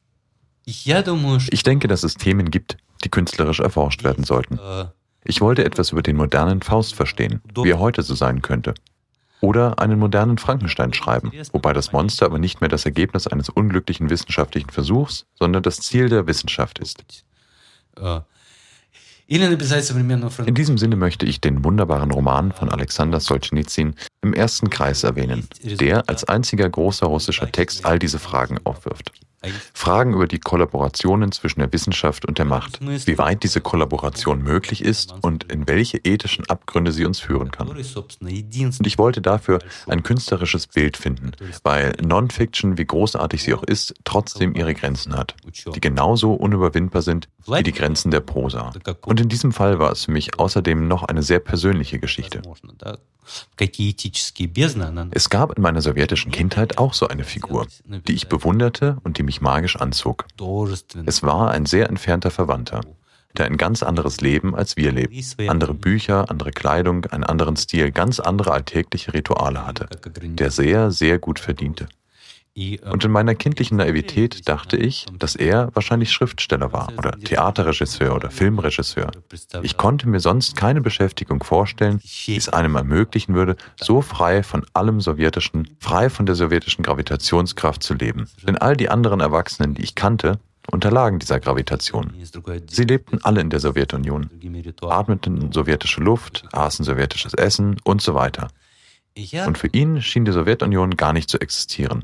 Ich denke, dass es Themen gibt, die künstlerisch erforscht werden sollten. Ich wollte etwas über den modernen Faust verstehen, wie er heute so sein könnte. Oder einen modernen Frankenstein schreiben, wobei das Monster aber nicht mehr das Ergebnis eines unglücklichen wissenschaftlichen Versuchs, sondern das Ziel der Wissenschaft ist. In diesem Sinne möchte ich den wunderbaren Roman von Alexander Solzhenitsyn im ersten Kreis erwähnen, der als einziger großer russischer Text all diese Fragen aufwirft. Fragen über die Kollaborationen zwischen der Wissenschaft und der Macht, wie weit diese Kollaboration möglich ist und in welche ethischen Abgründe sie uns führen kann. Und ich wollte dafür ein künstlerisches Bild finden, weil Non-Fiction, wie großartig sie auch ist, trotzdem ihre Grenzen hat, die genauso unüberwindbar sind wie die Grenzen der Prosa. Und in diesem Fall war es für mich außerdem noch eine sehr persönliche Geschichte. Es gab in meiner sowjetischen Kindheit auch so eine Figur, die ich bewunderte und die mich magisch anzog. Es war ein sehr entfernter Verwandter, der ein ganz anderes Leben als wir leben. Andere Bücher, andere Kleidung, einen anderen Stil, ganz andere alltägliche Rituale hatte, der sehr, sehr gut verdiente. Und in meiner kindlichen Naivität dachte ich, dass er wahrscheinlich Schriftsteller war oder Theaterregisseur oder Filmregisseur. Ich konnte mir sonst keine Beschäftigung vorstellen, die es einem ermöglichen würde, so frei von allem Sowjetischen, frei von der sowjetischen Gravitationskraft zu leben. Denn all die anderen Erwachsenen, die ich kannte, unterlagen dieser Gravitation. Sie lebten alle in der Sowjetunion, atmeten sowjetische Luft, aßen sowjetisches Essen und so weiter. Und für ihn schien die Sowjetunion gar nicht zu existieren.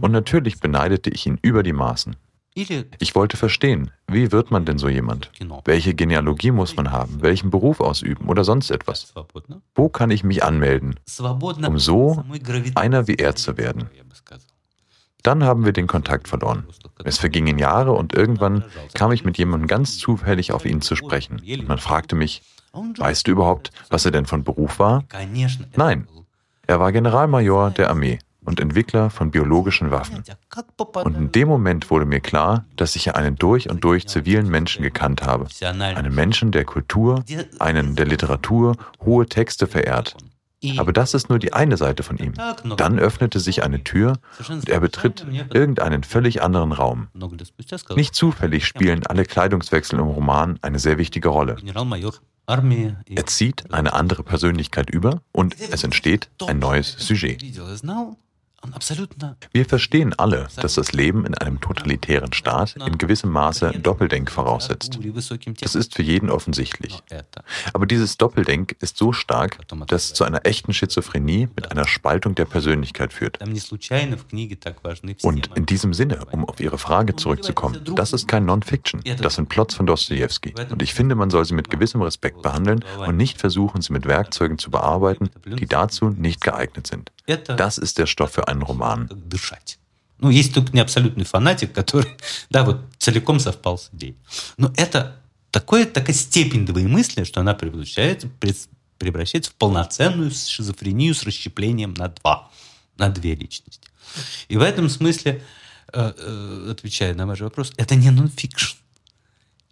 Und natürlich beneidete ich ihn über die Maßen. Ich wollte verstehen, wie wird man denn so jemand? Welche Genealogie muss man haben? Welchen Beruf ausüben oder sonst etwas? Wo kann ich mich anmelden, um so einer wie er zu werden? Dann haben wir den Kontakt verloren. Es vergingen Jahre und irgendwann kam ich mit jemandem ganz zufällig auf ihn zu sprechen. Und man fragte mich, weißt du überhaupt, was er denn von Beruf war? Nein, er war Generalmajor der Armee und Entwickler von biologischen Waffen. Und in dem Moment wurde mir klar, dass ich einen durch und durch zivilen Menschen gekannt habe. Einen Menschen der Kultur, einen der Literatur, hohe Texte verehrt. Aber das ist nur die eine Seite von ihm. Dann öffnete sich eine Tür und er betritt irgendeinen völlig anderen Raum. Nicht zufällig spielen alle Kleidungswechsel im Roman eine sehr wichtige Rolle. Er zieht eine andere Persönlichkeit über und es entsteht ein neues Sujet. Wir verstehen alle, dass das Leben in einem totalitären Staat in gewissem Maße Doppeldenk voraussetzt. Das ist für jeden offensichtlich. Aber dieses Doppeldenk ist so stark, dass es zu einer echten Schizophrenie mit einer Spaltung der Persönlichkeit führt. Und in diesem Sinne, um auf Ihre Frage zurückzukommen, das ist kein Non-Fiction. Das sind Plots von Dostoevsky. Und ich finde, man soll sie mit gewissem Respekt behandeln und nicht versuchen, sie mit Werkzeugen zu bearbeiten, die dazu nicht geeignet sind. Das ist der Stoff für einen Роман. Ну, есть только не абсолютный фанатик, который, да, вот целиком совпал с идеей. Но это такое, такая степень двоемыслия, что она превращается, превращается в полноценную шизофрению с расщеплением на два, на две личности. И в этом смысле, э, э, отвечая на ваш вопрос, это не нонфикшн.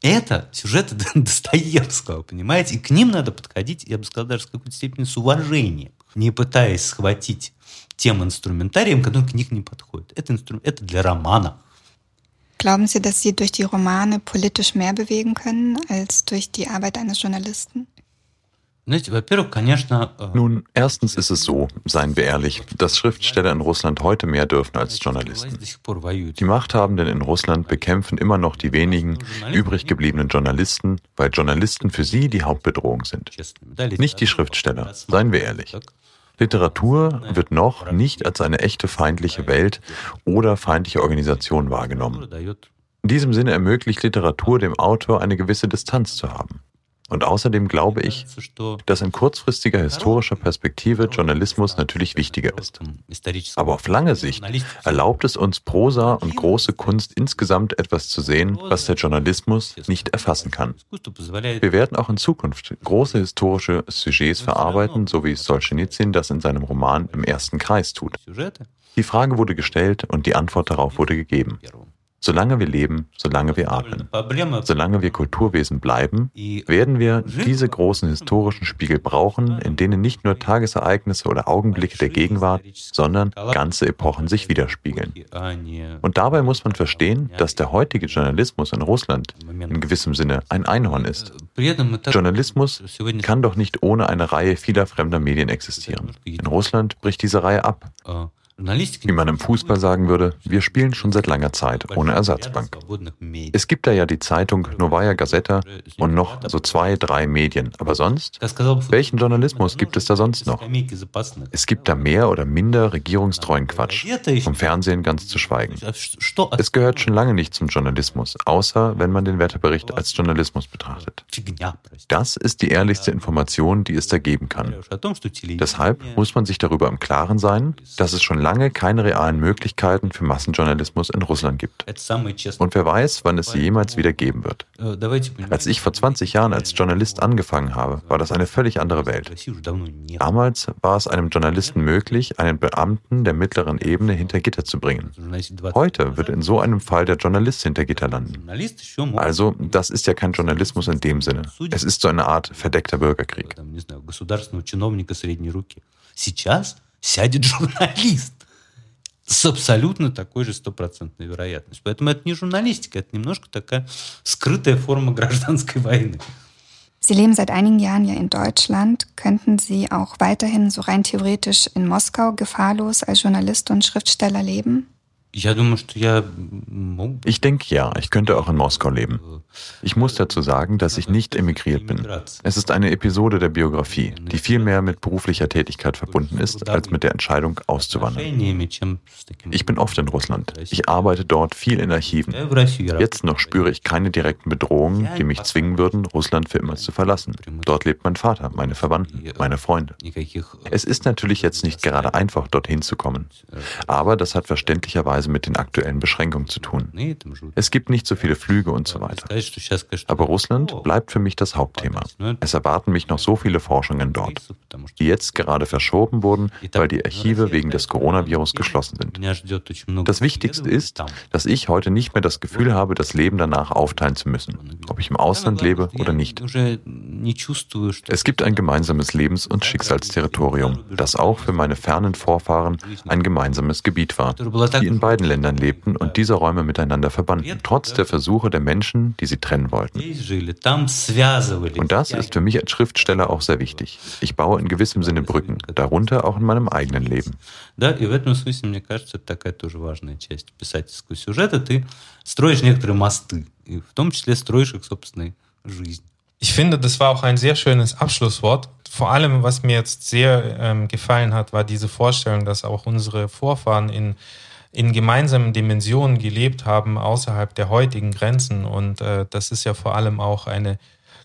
Это сюжеты Достоевского, понимаете? И к ним надо подходить, я бы сказал, даже с какой-то степени с уважением, не пытаясь схватить тем инструментарием, который к них не подходит. Это, инстру... это для романа. Glauben Sie, dass Sie durch die Romane politisch mehr bewegen können als durch die Arbeit eines Journalisten? Э, Nun, erstens ist es so, seien wir ehrlich, dass Schriftsteller in Russland heute mehr dürfen als Journalisten. Die Machthabenden in Russland bekämpfen immer noch die wenigen übrig gebliebenen Journalisten, weil Journalisten für sie die Hauptbedrohung sind. Nicht die Schriftsteller, seien wir ehrlich. Literatur wird noch nicht als eine echte feindliche Welt oder feindliche Organisation wahrgenommen. In diesem Sinne ermöglicht Literatur dem Autor eine gewisse Distanz zu haben. Und außerdem glaube ich, dass in kurzfristiger historischer Perspektive Journalismus natürlich wichtiger ist. Aber auf lange Sicht erlaubt es uns Prosa und große Kunst insgesamt etwas zu sehen, was der Journalismus nicht erfassen kann. Wir werden auch in Zukunft große historische Sujets verarbeiten, so wie Solzhenitsyn das in seinem Roman im ersten Kreis tut. Die Frage wurde gestellt und die Antwort darauf wurde gegeben. Solange wir leben, solange wir atmen, solange wir Kulturwesen bleiben, werden wir diese großen historischen Spiegel brauchen, in denen nicht nur Tagesereignisse oder Augenblicke der Gegenwart, sondern ganze Epochen sich widerspiegeln. Und dabei muss man verstehen, dass der heutige Journalismus in Russland in gewissem Sinne ein Einhorn ist. Journalismus kann doch nicht ohne eine Reihe vieler fremder Medien existieren. In Russland bricht diese Reihe ab. Wie man im Fußball sagen würde, wir spielen schon seit langer Zeit ohne Ersatzbank. Es gibt da ja die Zeitung Novaya Gazeta und noch so zwei, drei Medien. Aber sonst? Welchen Journalismus gibt es da sonst noch? Es gibt da mehr oder minder regierungstreuen Quatsch. Vom Fernsehen ganz zu schweigen. Es gehört schon lange nicht zum Journalismus, außer wenn man den Wetterbericht als Journalismus betrachtet. Das ist die ehrlichste Information, die es da geben kann. Deshalb muss man sich darüber im Klaren sein, dass es schon lange keine realen Möglichkeiten für Massenjournalismus in Russland gibt. Und wer weiß, wann es sie jemals wieder geben wird. Als ich vor 20 Jahren als Journalist angefangen habe, war das eine völlig andere Welt. Damals war es einem Journalisten möglich, einen Beamten der mittleren Ebene hinter Gitter zu bringen. Heute wird in so einem Fall der Journalist hinter Gitter landen. Also, das ist ja kein Journalismus in dem Sinne. Es ist so eine Art verdeckter Bürgerkrieg. Сейчас сядет журналист с абсолютно такой же стопроцентной вероятностью. Поэтому это не журналистика, это немножко такая скрытая форма гражданской войны. Sie leben seit einigen Jahren ja in Deutschland. Könnten Sie auch weiterhin so rein theoretisch in Moskau gefahrlos als Journalist und Schriftsteller leben? Ich denke ja, ich könnte auch in Moskau leben. Ich muss dazu sagen, dass ich nicht emigriert bin. Es ist eine Episode der Biografie, die viel mehr mit beruflicher Tätigkeit verbunden ist, als mit der Entscheidung auszuwandern. Ich bin oft in Russland. Ich arbeite dort viel in Archiven. Jetzt noch spüre ich keine direkten Bedrohungen, die mich zwingen würden, Russland für immer zu verlassen. Dort lebt mein Vater, meine Verwandten, meine Freunde. Es ist natürlich jetzt nicht gerade einfach, dorthin zu kommen. Aber das hat verständlicherweise mit den aktuellen Beschränkungen zu tun. Es gibt nicht so viele Flüge und so weiter. Aber Russland bleibt für mich das Hauptthema. Es erwarten mich noch so viele Forschungen dort, die jetzt gerade verschoben wurden, weil die Archive wegen des Coronavirus geschlossen sind. Das Wichtigste ist, dass ich heute nicht mehr das Gefühl habe, das Leben danach aufteilen zu müssen, ob ich im Ausland lebe oder nicht. Es gibt ein gemeinsames Lebens- und Schicksalsterritorium, das auch für meine fernen Vorfahren ein gemeinsames Gebiet war, die in beiden Ländern lebten und diese Räume miteinander verbanden, trotz der Versuche der Menschen, die sie trennen wollten. Und das ist für mich als Schriftsteller auch sehr wichtig. Ich baue in gewissem Sinne Brücken, darunter auch in meinem eigenen Leben. Ich finde, das war auch ein sehr schönes Abschlusswort. Vor allem, was mir jetzt sehr ähm, gefallen hat, war diese Vorstellung, dass auch unsere Vorfahren in in gemeinsamen Dimensionen gelebt haben außerhalb der heutigen Grenzen. Und äh, das ist ja vor allem auch eine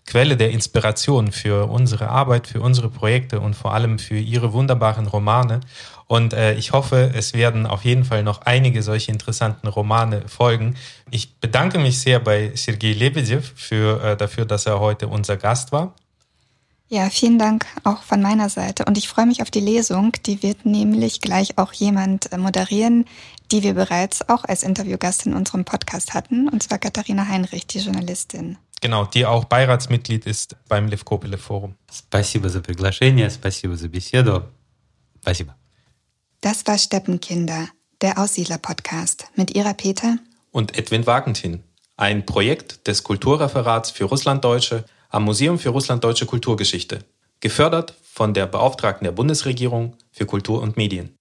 Quelle der Inspiration für unsere Arbeit, für unsere Projekte und vor allem für Ihre wunderbaren Romane. Und äh, ich hoffe, es werden auf jeden Fall noch einige solche interessanten Romane folgen. Ich bedanke mich sehr bei Sergei Lebedev für, äh, dafür, dass er heute unser Gast war. Ja, vielen Dank auch von meiner Seite. Und ich freue mich auf die Lesung. Die wird nämlich gleich auch jemand äh, moderieren, die wir bereits auch als Interviewgast in unserem Podcast hatten, und zwar Katharina Heinrich, die Journalistin. Genau, die auch Beiratsmitglied ist beim Levkopile Forum. Спасибо за приглашение, спасибо за беседу. Спасибо. Das war Steppenkinder, der Aussiedler-Podcast mit Ira Peter und Edwin Wagentin, ein Projekt des Kulturreferats für Russlanddeutsche am Museum für Russlanddeutsche Kulturgeschichte, gefördert von der Beauftragten der Bundesregierung für Kultur und Medien.